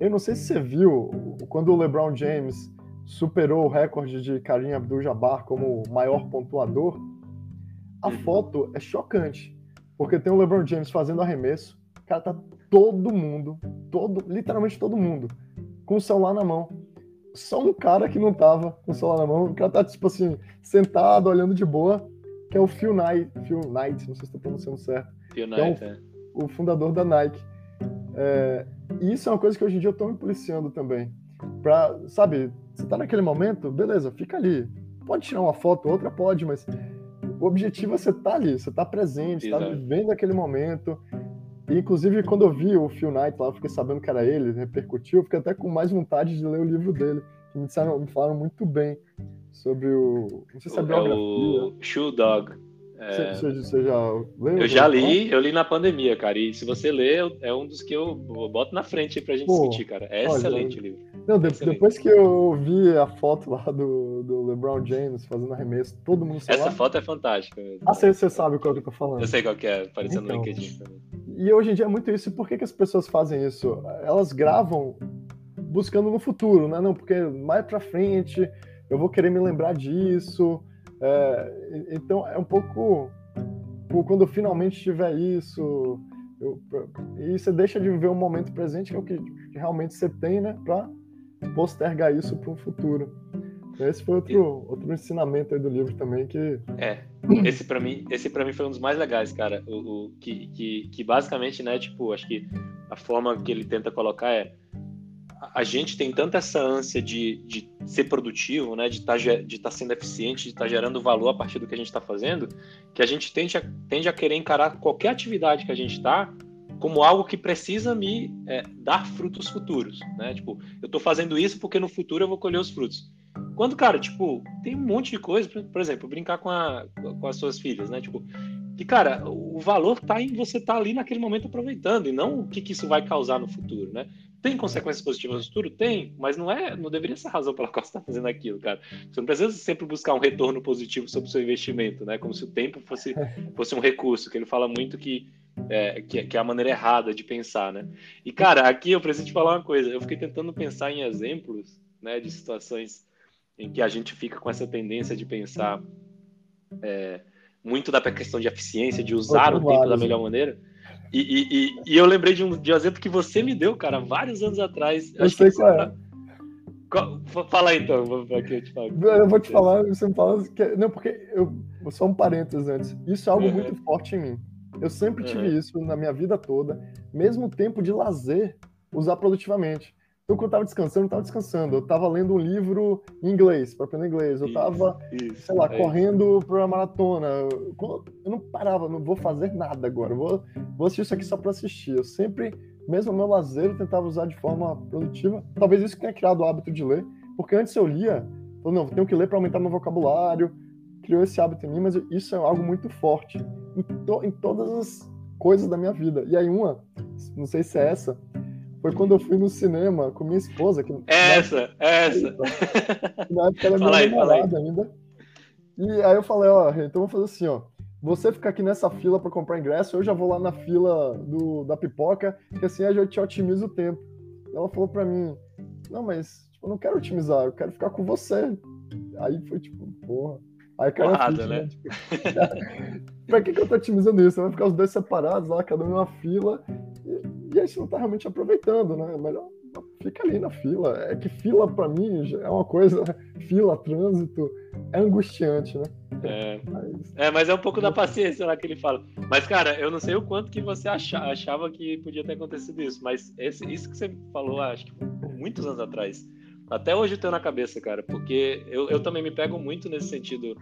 Eu não sei se você viu quando o LeBron James superou o recorde de Karim Abdul-Jabbar como maior pontuador, a uhum. foto é chocante, porque tem o LeBron James fazendo arremesso, cara, tá todo mundo, todo, literalmente todo mundo, com o celular na mão. Só um cara que não tava com o celular na mão, o cara tá, tipo assim, sentado, olhando de boa, que é o Phil Knight, Phil Knight não sei se estou pronunciando certo. Phil Knight, é, o, é. o fundador da Nike. É, e isso é uma coisa que hoje em dia eu tô me policiando também. Pra, sabe, você tá naquele momento, beleza, fica ali. Pode tirar uma foto, outra pode, mas o objetivo é você estar tá ali, você tá presente, está vivendo aquele momento. E, inclusive, quando eu vi o Phil Knight lá, eu fiquei sabendo que era ele, repercutiu, eu fiquei até com mais vontade de ler o livro dele, que me, disseram, me falaram muito bem sobre o. Não sei se é, é o Shoe Dog. É... Você, você, já leu? Eu já li, eu li na pandemia, cara. E se você ler, é um dos que eu boto na frente aí pra gente Pô, discutir, cara. É olha, excelente o livro. Não, de, excelente. depois que eu vi a foto lá do, do LeBron James fazendo arremesso, todo mundo Essa lá. foto é fantástica. Ah, você, você sabe qual que eu tô falando. Eu sei qual que é, aparecendo então, no LinkedIn também. E hoje em dia é muito isso. Por que, que as pessoas fazem isso? Elas gravam buscando no futuro, né? Não, porque mais pra frente eu vou querer me lembrar disso. É, então é um pouco quando eu finalmente tiver isso, eu, e você deixa de viver o momento presente, que é o que, realmente você tem, né, para postergar isso para um futuro. Esse foi outro, outro ensinamento do livro também que é esse para mim esse para mim foi um dos mais legais cara o, o que, que, que basicamente né tipo acho que a forma que ele tenta colocar é a gente tem tanta essa ânsia de, de ser produtivo, né, de tá estar tá sendo eficiente, de estar tá gerando valor a partir do que a gente está fazendo, que a gente tende a, tende a querer encarar qualquer atividade que a gente está como algo que precisa me é, dar frutos futuros, né? Tipo, eu estou fazendo isso porque no futuro eu vou colher os frutos. Quando, cara, tipo, tem um monte de coisa, por exemplo, brincar com, a, com as suas filhas, né? Tipo, que, cara, o valor está em você estar tá ali naquele momento aproveitando e não o que, que isso vai causar no futuro, né? Tem consequências positivas no futuro? Tem, mas não é, não deveria ser a razão pela qual você está fazendo aquilo, cara. Você não precisa sempre buscar um retorno positivo sobre o seu investimento, né? Como se o tempo fosse, fosse um recurso, que ele fala muito que é, que, que, é a maneira errada de pensar, né? E, cara, aqui eu preciso te falar uma coisa. Eu fiquei tentando pensar em exemplos, né, de situações em que a gente fica com essa tendência de pensar é, muito da questão de eficiência, de usar o tempo da melhor maneira. E, e, e, eu lembrei de um, de um exemplo que você me deu, cara, vários anos atrás. Eu sei qual é. Fala aí, então, vou, aqui, eu, te falo. eu vou te falar, você me fala que. Não, porque eu. Só um parênteses antes. Isso é algo uhum. muito forte em mim. Eu sempre tive uhum. isso na minha vida toda, mesmo tempo de lazer, usar produtivamente. Então, quando eu tava descansando, eu tava descansando. Eu tava lendo um livro em inglês, para aprender inglês. Eu tava, isso, sei lá, é correndo para uma maratona. Eu não parava, não vou fazer nada agora. Eu vou, vou assistir isso aqui só para assistir. Eu sempre, mesmo o meu lazer, eu tentava usar de forma produtiva. Talvez isso tenha criado o hábito de ler, porque antes eu lia, eu não, tenho que ler para aumentar meu vocabulário. Criou esse hábito em mim, mas isso é algo muito forte em, to, em todas as coisas da minha vida. E aí, uma, não sei se é essa, foi quando eu fui no cinema com minha esposa. Que, essa, na, essa. Na época era minha namorada ainda. E aí eu falei, ó, então vamos fazer assim, ó. Você fica aqui nessa fila para comprar ingresso, eu já vou lá na fila do, da pipoca, que assim a gente otimiza o tempo. E ela falou para mim, não, mas tipo, eu não quero otimizar, eu quero ficar com você. Aí foi tipo, porra. Aí cara, Porrada, né? Tipo, pra que, que eu tô otimizando isso? Vai ficar os dois separados lá, cada um em uma fila. E, e aí você não tá realmente aproveitando, né? Melhor fica ali na fila. É que fila para mim é uma coisa, fila, trânsito, é angustiante, né? É, mas é, mas é um pouco da paciência lá que ele fala. Mas, cara, eu não sei o quanto que você achava que podia ter acontecido isso, mas esse, isso que você falou, acho que muitos anos atrás, até hoje eu tenho na cabeça, cara, porque eu, eu também me pego muito nesse sentido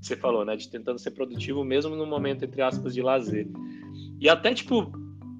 que você falou, né, de tentando ser produtivo mesmo no momento, entre aspas, de lazer. E até, tipo,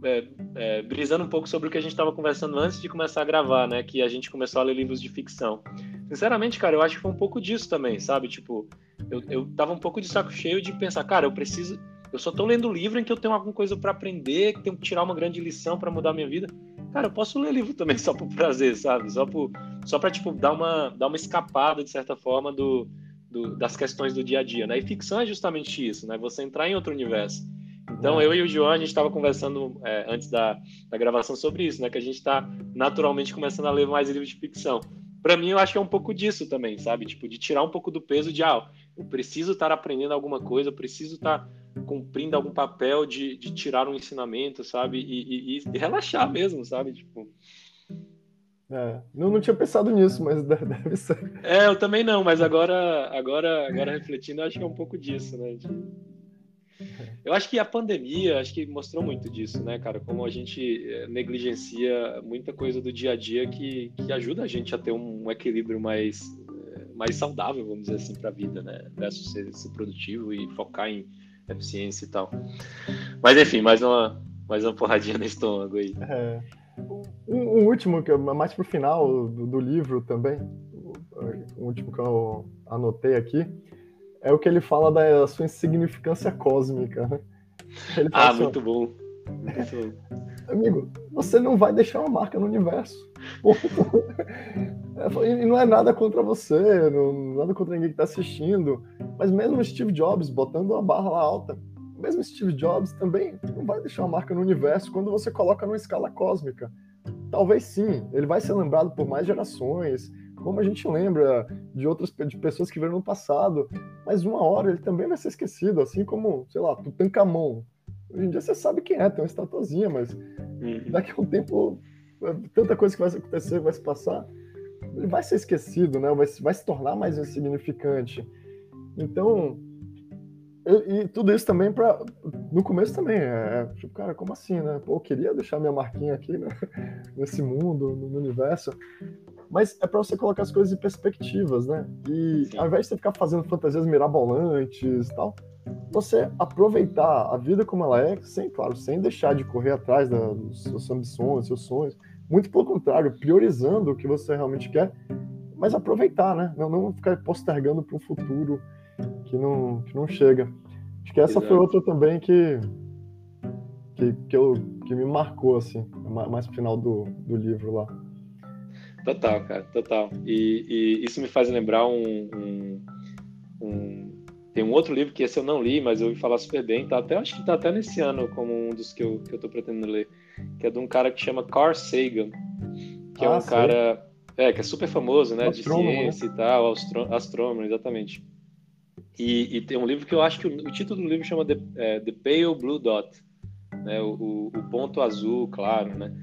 é, é, brisando um pouco sobre o que a gente estava conversando antes de começar a gravar, né? Que a gente começou a ler livros de ficção. Sinceramente, cara, eu acho que foi um pouco disso também, sabe? Tipo, eu, eu tava um pouco de saco cheio de pensar, cara, eu preciso. Eu só tô lendo livro em que eu tenho alguma coisa para aprender, que tenho que tirar uma grande lição para mudar a minha vida. Cara, eu posso ler livro também só por prazer, sabe? Só, por, só pra, tipo, dar uma, dar uma escapada, de certa forma, do, do, das questões do dia a dia, né? E ficção é justamente isso, né? Você entrar em outro universo. Então, eu e o João, a gente estava conversando é, antes da, da gravação sobre isso, né? Que a gente está naturalmente começando a ler mais livros de ficção. Para mim, eu acho que é um pouco disso também, sabe? Tipo, de tirar um pouco do peso de, ah, eu preciso estar aprendendo alguma coisa, eu preciso estar cumprindo algum papel de, de tirar um ensinamento, sabe? E, e, e relaxar mesmo, sabe? Tipo. É, não, não tinha pensado nisso, mas deve ser. É, eu também não, mas agora, agora, agora refletindo, acho que é um pouco disso, né? Eu acho que a pandemia, acho que mostrou muito disso, né, cara? Como a gente eh, negligencia muita coisa do dia a dia que, que ajuda a gente a ter um equilíbrio mais, mais saudável, vamos dizer assim, para a vida, né? Versus ser, ser, produtivo e focar em eficiência e tal. Mas enfim, mais uma, mais uma porradinha no estômago aí. É. Um, um, último, que é mais pro final do, do livro também, o último que eu anotei aqui, é o que ele fala da sua insignificância cósmica. Né? ah, assim, muito bom. Muito bom. Amigo, você não vai deixar uma marca no universo. e não é nada contra você, não, nada contra ninguém que está assistindo. Mas mesmo Steve Jobs botando uma barra lá alta, mesmo Steve Jobs também não vai deixar uma marca no universo quando você coloca numa escala cósmica. Talvez sim, ele vai ser lembrado por mais gerações, como a gente lembra de outras de pessoas que viram no passado, mas uma hora ele também vai ser esquecido, assim como, sei lá, Tutankhamon. Hoje em dia você sabe quem é, tem uma estatuazinha, mas uhum. daqui a um tempo, tanta coisa que vai acontecer, vai se passar, ele vai ser esquecido, né? Vai, vai se tornar mais insignificante. Então, e, e, tudo isso também para no começo também é, é, tipo cara como assim né Pô, eu queria deixar minha marquinha aqui né? nesse mundo no universo mas é para você colocar as coisas em perspectivas né e Sim. ao invés de você ficar fazendo fantasias mirabolantes tal você aproveitar a vida como ela é sem claro sem deixar de correr atrás das suas ambições seus sonhos muito pelo contrário priorizando o que você realmente quer mas aproveitar né não, não ficar postergando para um futuro que não, que não chega. Acho que essa Exato. foi outra também que, que, que, eu, que me marcou, assim, mais pro final do, do livro lá. Total, cara, total. E, e isso me faz lembrar um, um, um, Tem um outro livro que esse eu não li, mas eu ouvi falar super bem. Tá até, acho que tá até nesse ano como um dos que eu, que eu tô pretendendo ler. Que é de um cara que chama Carl Sagan. Que é ah, é um sei. cara. É, que é super famoso, né? Astrônomo, de né? ciência né? e tal, astrônomo, exatamente. E, e, tem um livro que eu acho que o, o título do livro chama The, é, The Pale Blue Dot, né? O, o, o, ponto azul, claro, né?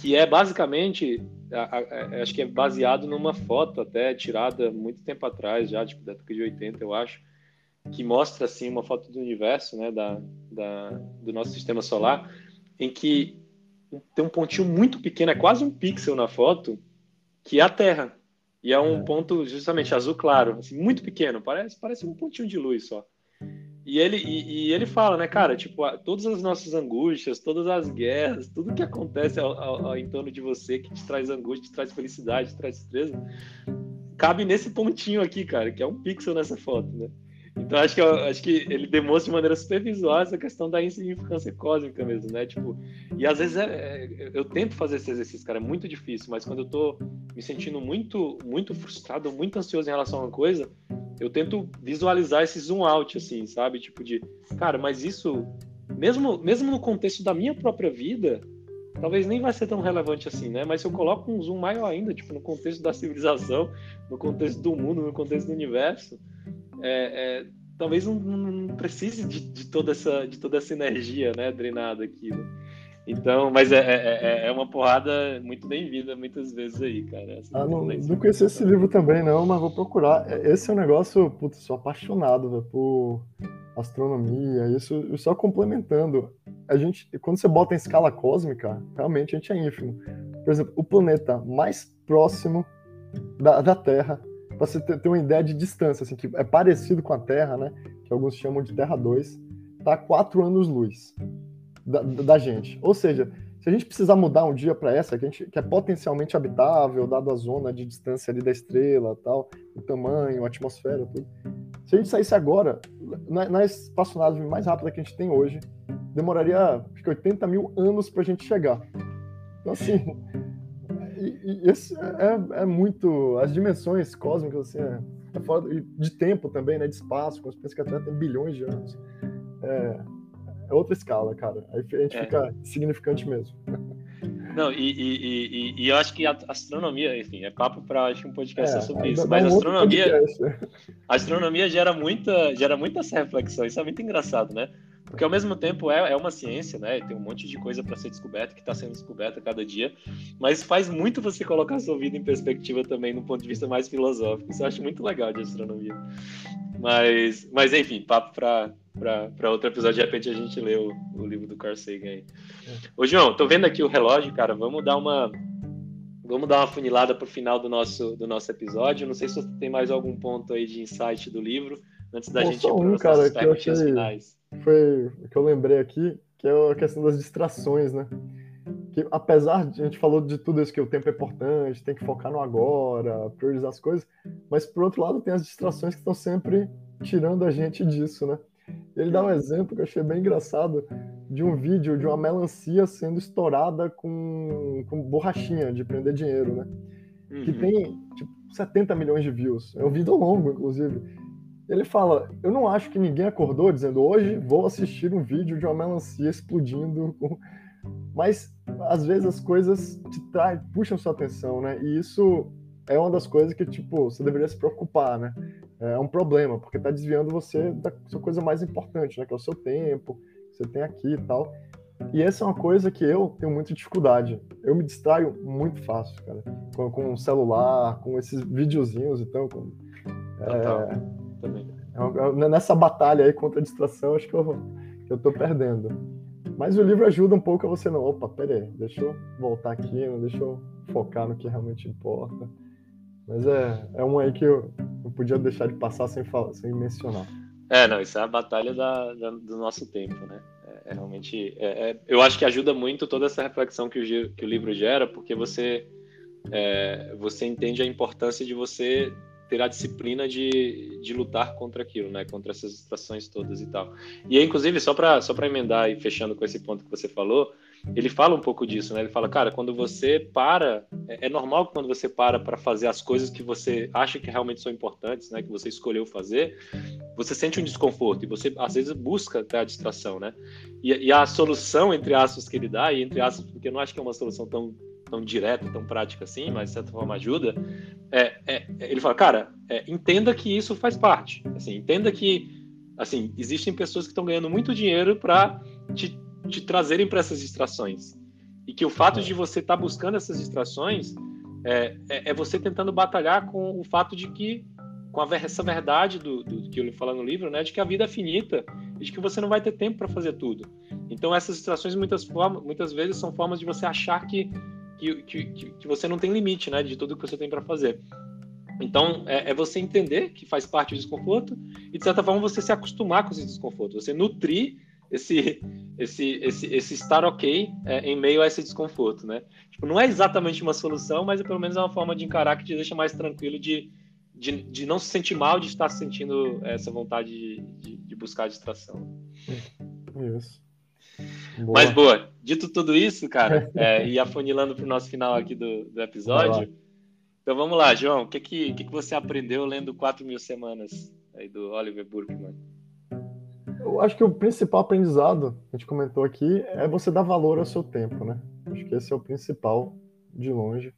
Que é basicamente, a, a, acho que é baseado numa foto até tirada muito tempo atrás, já tipo da década de 80, eu acho, que mostra assim uma foto do universo, né? Da, da do nosso sistema solar, em que tem um pontinho muito pequeno, é quase um pixel na foto, que é a Terra. E é um é. ponto justamente azul claro, assim, muito pequeno, parece, parece um pontinho de luz só. E ele, e, e ele fala, né, cara, tipo, todas as nossas angústias, todas as guerras, tudo que acontece ao, ao, ao, em torno de você, que te traz angústia, te traz felicidade, te traz tristeza, cabe nesse pontinho aqui, cara, que é um pixel nessa foto, né? Então acho que, acho que ele demonstra de maneira super visual essa questão da insignificância cósmica mesmo, né? Tipo, e às vezes é, é, eu tento fazer esse exercício, cara, é muito difícil, mas quando eu tô me sentindo muito, muito frustrado, muito ansioso em relação a uma coisa, eu tento visualizar esse zoom out, assim, sabe? Tipo de, cara, mas isso, mesmo, mesmo no contexto da minha própria vida, talvez nem vai ser tão relevante assim, né? Mas se eu coloco um zoom maior ainda, tipo, no contexto da civilização, no contexto do mundo, no contexto do universo, é, é, talvez não, não precise de, de, toda essa, de toda essa energia né, drenada aqui. Né? Então, mas é, é, é, é uma porrada muito bem-vinda muitas vezes aí, cara. ah, não, não conheci esse livro também, não, mas vou procurar. É, esse é um negócio, putz, sou apaixonado véio, por astronomia, isso só complementando. A gente, quando você bota em escala cósmica, realmente a gente é ínfimo. Por exemplo, o planeta mais próximo da, da Terra para você ter, ter, uma ideia de distância, assim, que é parecido com a Terra, né? Que alguns chamam de Terra 2, tá 4 anos-luz da, da, gente. Ou seja, se a gente precisar mudar um dia para essa, que, a gente, que é potencialmente habitável, dado a zona de distância ali da estrela, tal, o tamanho, a atmosfera, tudo. Se a gente saísse agora, na, na espaçonave mais rápida que a gente tem hoje, demoraria acho que 80 mil anos para a gente chegar. Então, assim, e, e esse é, é, muito. As dimensões cósmicas, assim, é, é fora de tempo também, né? De espaço, quando você pensa que a Terra tem bilhões de anos. É, é outra escala, cara. Aí a gente é. fica significante mesmo. Não, e, e, e, e, eu acho que a astronomia, enfim, é papo para um podcast é, sobre isso. Mas a astronomia, a astronomia gera muita, gera muita essa reflexão. Isso é muito engraçado, né? Porque ao mesmo tempo é, é uma ciência, né? Tem um monte de coisa para ser descoberta que está sendo descoberta cada dia, mas faz muito você colocar a sua vida em perspectiva também, no ponto de vista mais filosófico. Isso eu acho muito legal de astronomia. Mas, mas enfim, papo para outro episódio. De repente a gente lê o, o livro do Carl Sagan aí. Ô, João, tô vendo aqui o relógio, cara. Vamos dar uma. Vamos dar uma funilada pro final do nosso, do nosso episódio. Não sei se você tem mais algum ponto aí de insight do livro, antes da Bom, gente ir para um, cara, que eu achei... finais foi o que eu lembrei aqui, que é a questão das distrações, né? Que apesar de a gente falou de tudo isso que o tempo é importante, tem que focar no agora, priorizar as coisas, mas por outro lado tem as distrações que estão sempre tirando a gente disso, né? Ele dá um exemplo que eu achei bem engraçado de um vídeo de uma melancia sendo estourada com, com borrachinha de prender dinheiro, né? Uhum. Que tem tipo, 70 milhões de views. É um vídeo longo, inclusive. Ele fala: Eu não acho que ninguém acordou dizendo hoje vou assistir um vídeo de uma melancia explodindo. Mas às vezes as coisas te tra... puxam sua atenção, né? E isso é uma das coisas que, tipo, você deveria se preocupar, né? É um problema, porque tá desviando você da sua coisa mais importante, né? Que é o seu tempo, que você tem aqui e tal. E essa é uma coisa que eu tenho muita dificuldade. Eu me distraio muito fácil, cara. Com, com o celular, com esses videozinhos, então. Com, é, Também. É, é, nessa batalha aí contra a distração, acho que eu, eu tô perdendo. Mas o livro ajuda um pouco a você não. Opa, peraí, deixa eu voltar aqui, deixa eu focar no que realmente importa. Mas é, é um aí que eu não podia deixar de passar sem, falar, sem mencionar. É, não, isso é a batalha da, da do nosso tempo, né? É, é realmente. É, é, eu acho que ajuda muito toda essa reflexão que o, que o livro gera, porque você, é, você entende a importância de você ter a disciplina de, de lutar contra aquilo, né? Contra essas distrações todas e tal. E aí, inclusive, só para só emendar e fechando com esse ponto que você falou, ele fala um pouco disso, né? Ele fala, cara, quando você para, é, é normal que quando você para para fazer as coisas que você acha que realmente são importantes, né? Que você escolheu fazer, você sente um desconforto e você às vezes busca até a distração, né? E, e a solução entre aspas que ele dá e entre aspas porque eu não acho que é uma solução tão tão direta, tão prática assim, mas de certa forma ajuda. É, é, ele fala, cara, é, entenda que isso faz parte. Assim, entenda que assim existem pessoas que estão ganhando muito dinheiro para te te trazerem para essas distrações. E que o fato de você estar tá buscando essas distrações é, é, é, você tentando batalhar com o fato de que, com a, essa verdade do, do, que ele fala no livro, né, de que a vida é finita e de que você não vai ter tempo para fazer tudo. Então, essas distrações muitas, formas, muitas vezes são formas de você achar que, que, que, que você não tem limite né, de tudo que você tem para fazer. Então, é, é, você entender que faz parte do desconforto e, de certa forma, você se acostumar com esse desconforto, você nutrir esse, esse, esse, esse estar ok é, em meio a esse desconforto, né? Tipo, não é exatamente uma solução, mas é pelo menos é uma forma de encarar que te deixa mais tranquilo de, de, de não se sentir mal de estar sentindo essa vontade de, de, de buscar distração. Isso. Boa. Mas boa, dito tudo isso, cara, é, e afunilando para o nosso final aqui do, do episódio, então vamos lá, João, o que, que, que, que você aprendeu lendo 4 mil semanas aí do Oliver Burkeman? Eu acho que o principal aprendizado, a gente comentou aqui, é você dar valor ao seu tempo, né? Acho que esse é o principal, de longe.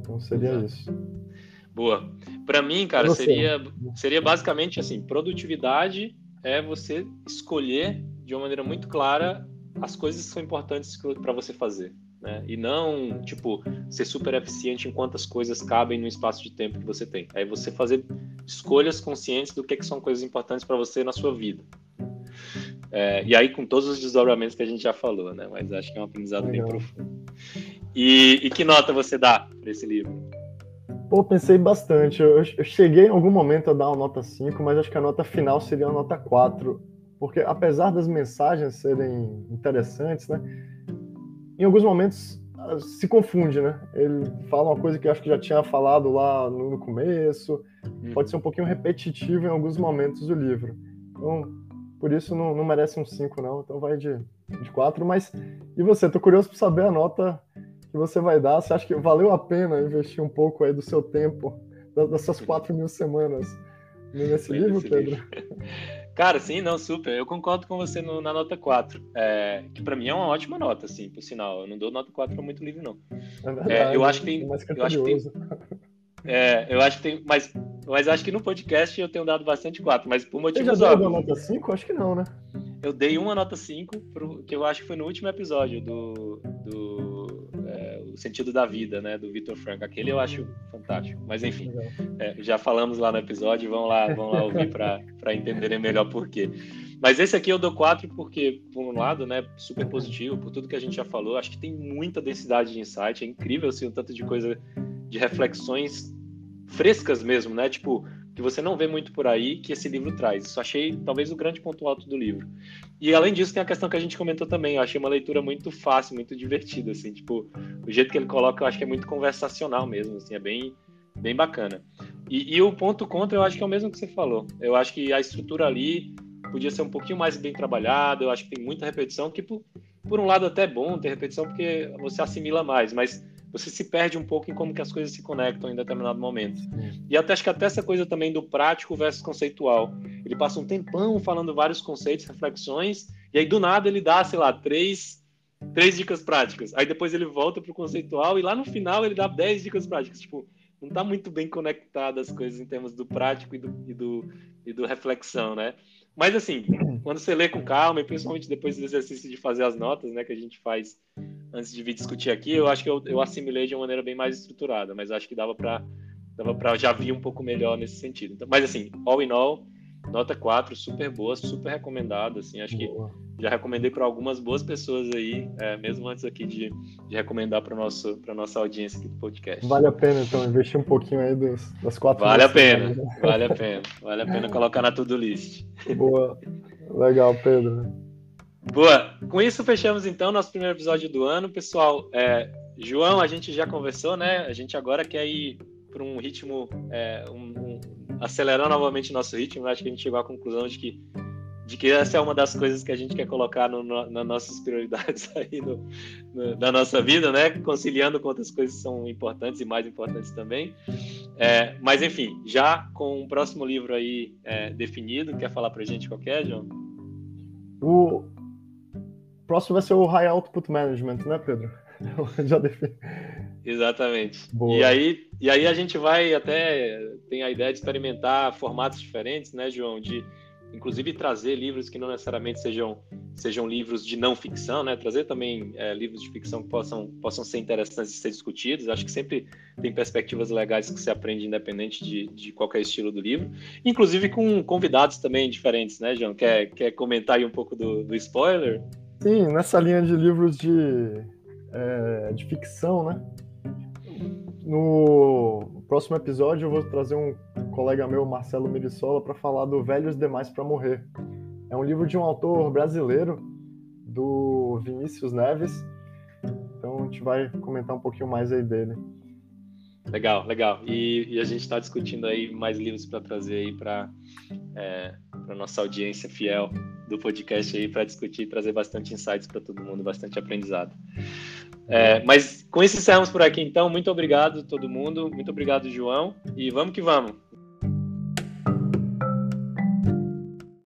Então seria Exato. isso. Boa. Para mim, cara, seria, seria basicamente assim: produtividade é você escolher de uma maneira muito clara as coisas que são importantes para você fazer né? E não, tipo, ser super eficiente em quantas coisas cabem no espaço de tempo que você tem. Aí você fazer escolhas conscientes do que, que são coisas importantes para você na sua vida. É, e aí com todos os desdobramentos que a gente já falou, né? Mas acho que é um aprendizado Legal. bem profundo. E, e, que nota você dá para esse livro? Pô, pensei bastante. Eu, eu, cheguei em algum momento a dar uma nota 5, mas acho que a nota final seria uma nota 4. Porque apesar das mensagens serem interessantes, né? em alguns momentos ah, se confunde, né? Ele fala uma coisa que eu acho que já tinha falado lá no, começo, hum. pode ser um pouquinho repetitivo em alguns momentos do livro. Então, por isso não, não merece um 5, não. Então vai de, de 4. Mas e você? Tô curioso para saber a nota que você vai dar. Você acha que valeu a pena investir um pouco aí do seu tempo, das suas 4 mil semanas nesse livro, Pedro? Cara, sim, não, super. Eu concordo com você no, na nota 4. É, que para mim é uma ótima nota, assim, por sinal. Eu não dou nota 4 para muito livro, não. É verdade, é, eu acho que tem. Eu acho que tem é, eu acho que tem. Mas, mas acho que no podcast eu tenho dado bastante 4, mas por motivos Você já deu uma nota 5? Acho que não, né? Eu dei uma nota 5, pro, que eu acho que foi no último episódio do. do o sentido da vida, né, do Victor Frank. Aquele eu acho fantástico. Mas enfim, é, já falamos lá no episódio, vão lá, vão lá ouvir para entenderem melhor por quê. Mas esse aqui eu dou quatro porque, por um lado, né, super positivo, por tudo que a gente já falou, acho que tem muita densidade de insight, é incrível assim, o tanto de coisa, de reflexões frescas mesmo, né? Tipo, que você não vê muito por aí, que esse livro traz. Isso achei talvez o grande ponto alto do livro. E além disso, tem a questão que a gente comentou também. Eu achei uma leitura muito fácil, muito divertida, assim, tipo, o jeito que ele coloca, eu acho que é muito conversacional mesmo, assim, é bem, bem bacana. E, e, o ponto contra eu acho que é o mesmo que você falou. Eu acho que a estrutura ali podia ser um pouquinho mais bem trabalhada. Eu acho que tem muita repetição, que por, por um lado até é bom ter repetição porque você assimila mais, mas você se perde um pouco em como que as coisas se conectam em determinado momento. E até acho que até essa coisa também do prático versus conceitual. Ele passa um tempão falando vários conceitos, reflexões, e aí do nada ele dá, sei lá, três três dicas práticas. Aí depois ele volta pro conceitual e lá no final ele dá dez dicas práticas. Tipo, não está muito bem conectado as coisas em termos do prático e do, e do, e do reflexão, né? Mas assim, quando você lê com calma, e principalmente depois do exercício de fazer as notas, né, que a gente faz antes de vir discutir aqui, eu acho que eu, eu assimilei de uma maneira bem mais estruturada, mas acho que dava para dava para já vir um pouco melhor nesse sentido. Então, mas assim, all in all, nota 4, super boa, super recomendada, assim, acho que já recomendei para algumas boas pessoas aí, é, mesmo antes aqui de, de recomendar para nosso para nossa audiência aqui do podcast. Vale a pena então investir um pouquinho aí dos, das quatro. Vale a pena, né? vale a pena, vale a pena colocar na to-do list. Boa, legal, Pedro. Boa. Com isso fechamos então nosso primeiro episódio do ano, pessoal. É, João, a gente já conversou, né? A gente agora quer ir para um ritmo, é, um, um, acelerar novamente nosso ritmo. Acho que a gente chegou à conclusão de que de que essa é uma das coisas que a gente quer colocar no, no, nas nossas prioridades aí no, no, da nossa vida, né? Conciliando com outras coisas que são importantes e mais importantes também. É, mas enfim, já com o próximo livro aí é, definido, quer falar pra gente qualquer, é, João? O próximo vai ser o High Output Management, né, Pedro? Eu já defini. Exatamente. Boa. E aí, e aí a gente vai até tem a ideia de experimentar formatos diferentes, né, João? De inclusive trazer livros que não necessariamente sejam sejam livros de não ficção, né? Trazer também é, livros de ficção que possam possam ser interessantes de ser discutidos. Acho que sempre tem perspectivas legais que se aprende independente de, de qualquer estilo do livro, inclusive com convidados também diferentes, né, João? Quer quer comentar aí um pouco do, do spoiler? Sim, nessa linha de livros de é, de ficção, né? No próximo episódio eu vou trazer um colega meu, Marcelo Mirissola, para falar do Velhos Demais para Morrer. É um livro de um autor brasileiro, do Vinícius Neves. Então a gente vai comentar um pouquinho mais aí dele. Legal, legal. E, e a gente está discutindo aí mais livros para trazer aí para é, para nossa audiência fiel do podcast aí para discutir e trazer bastante insights para todo mundo, bastante aprendizado. É, mas com isso encerramos por aqui então. Muito obrigado todo mundo, muito obrigado João e vamos que vamos.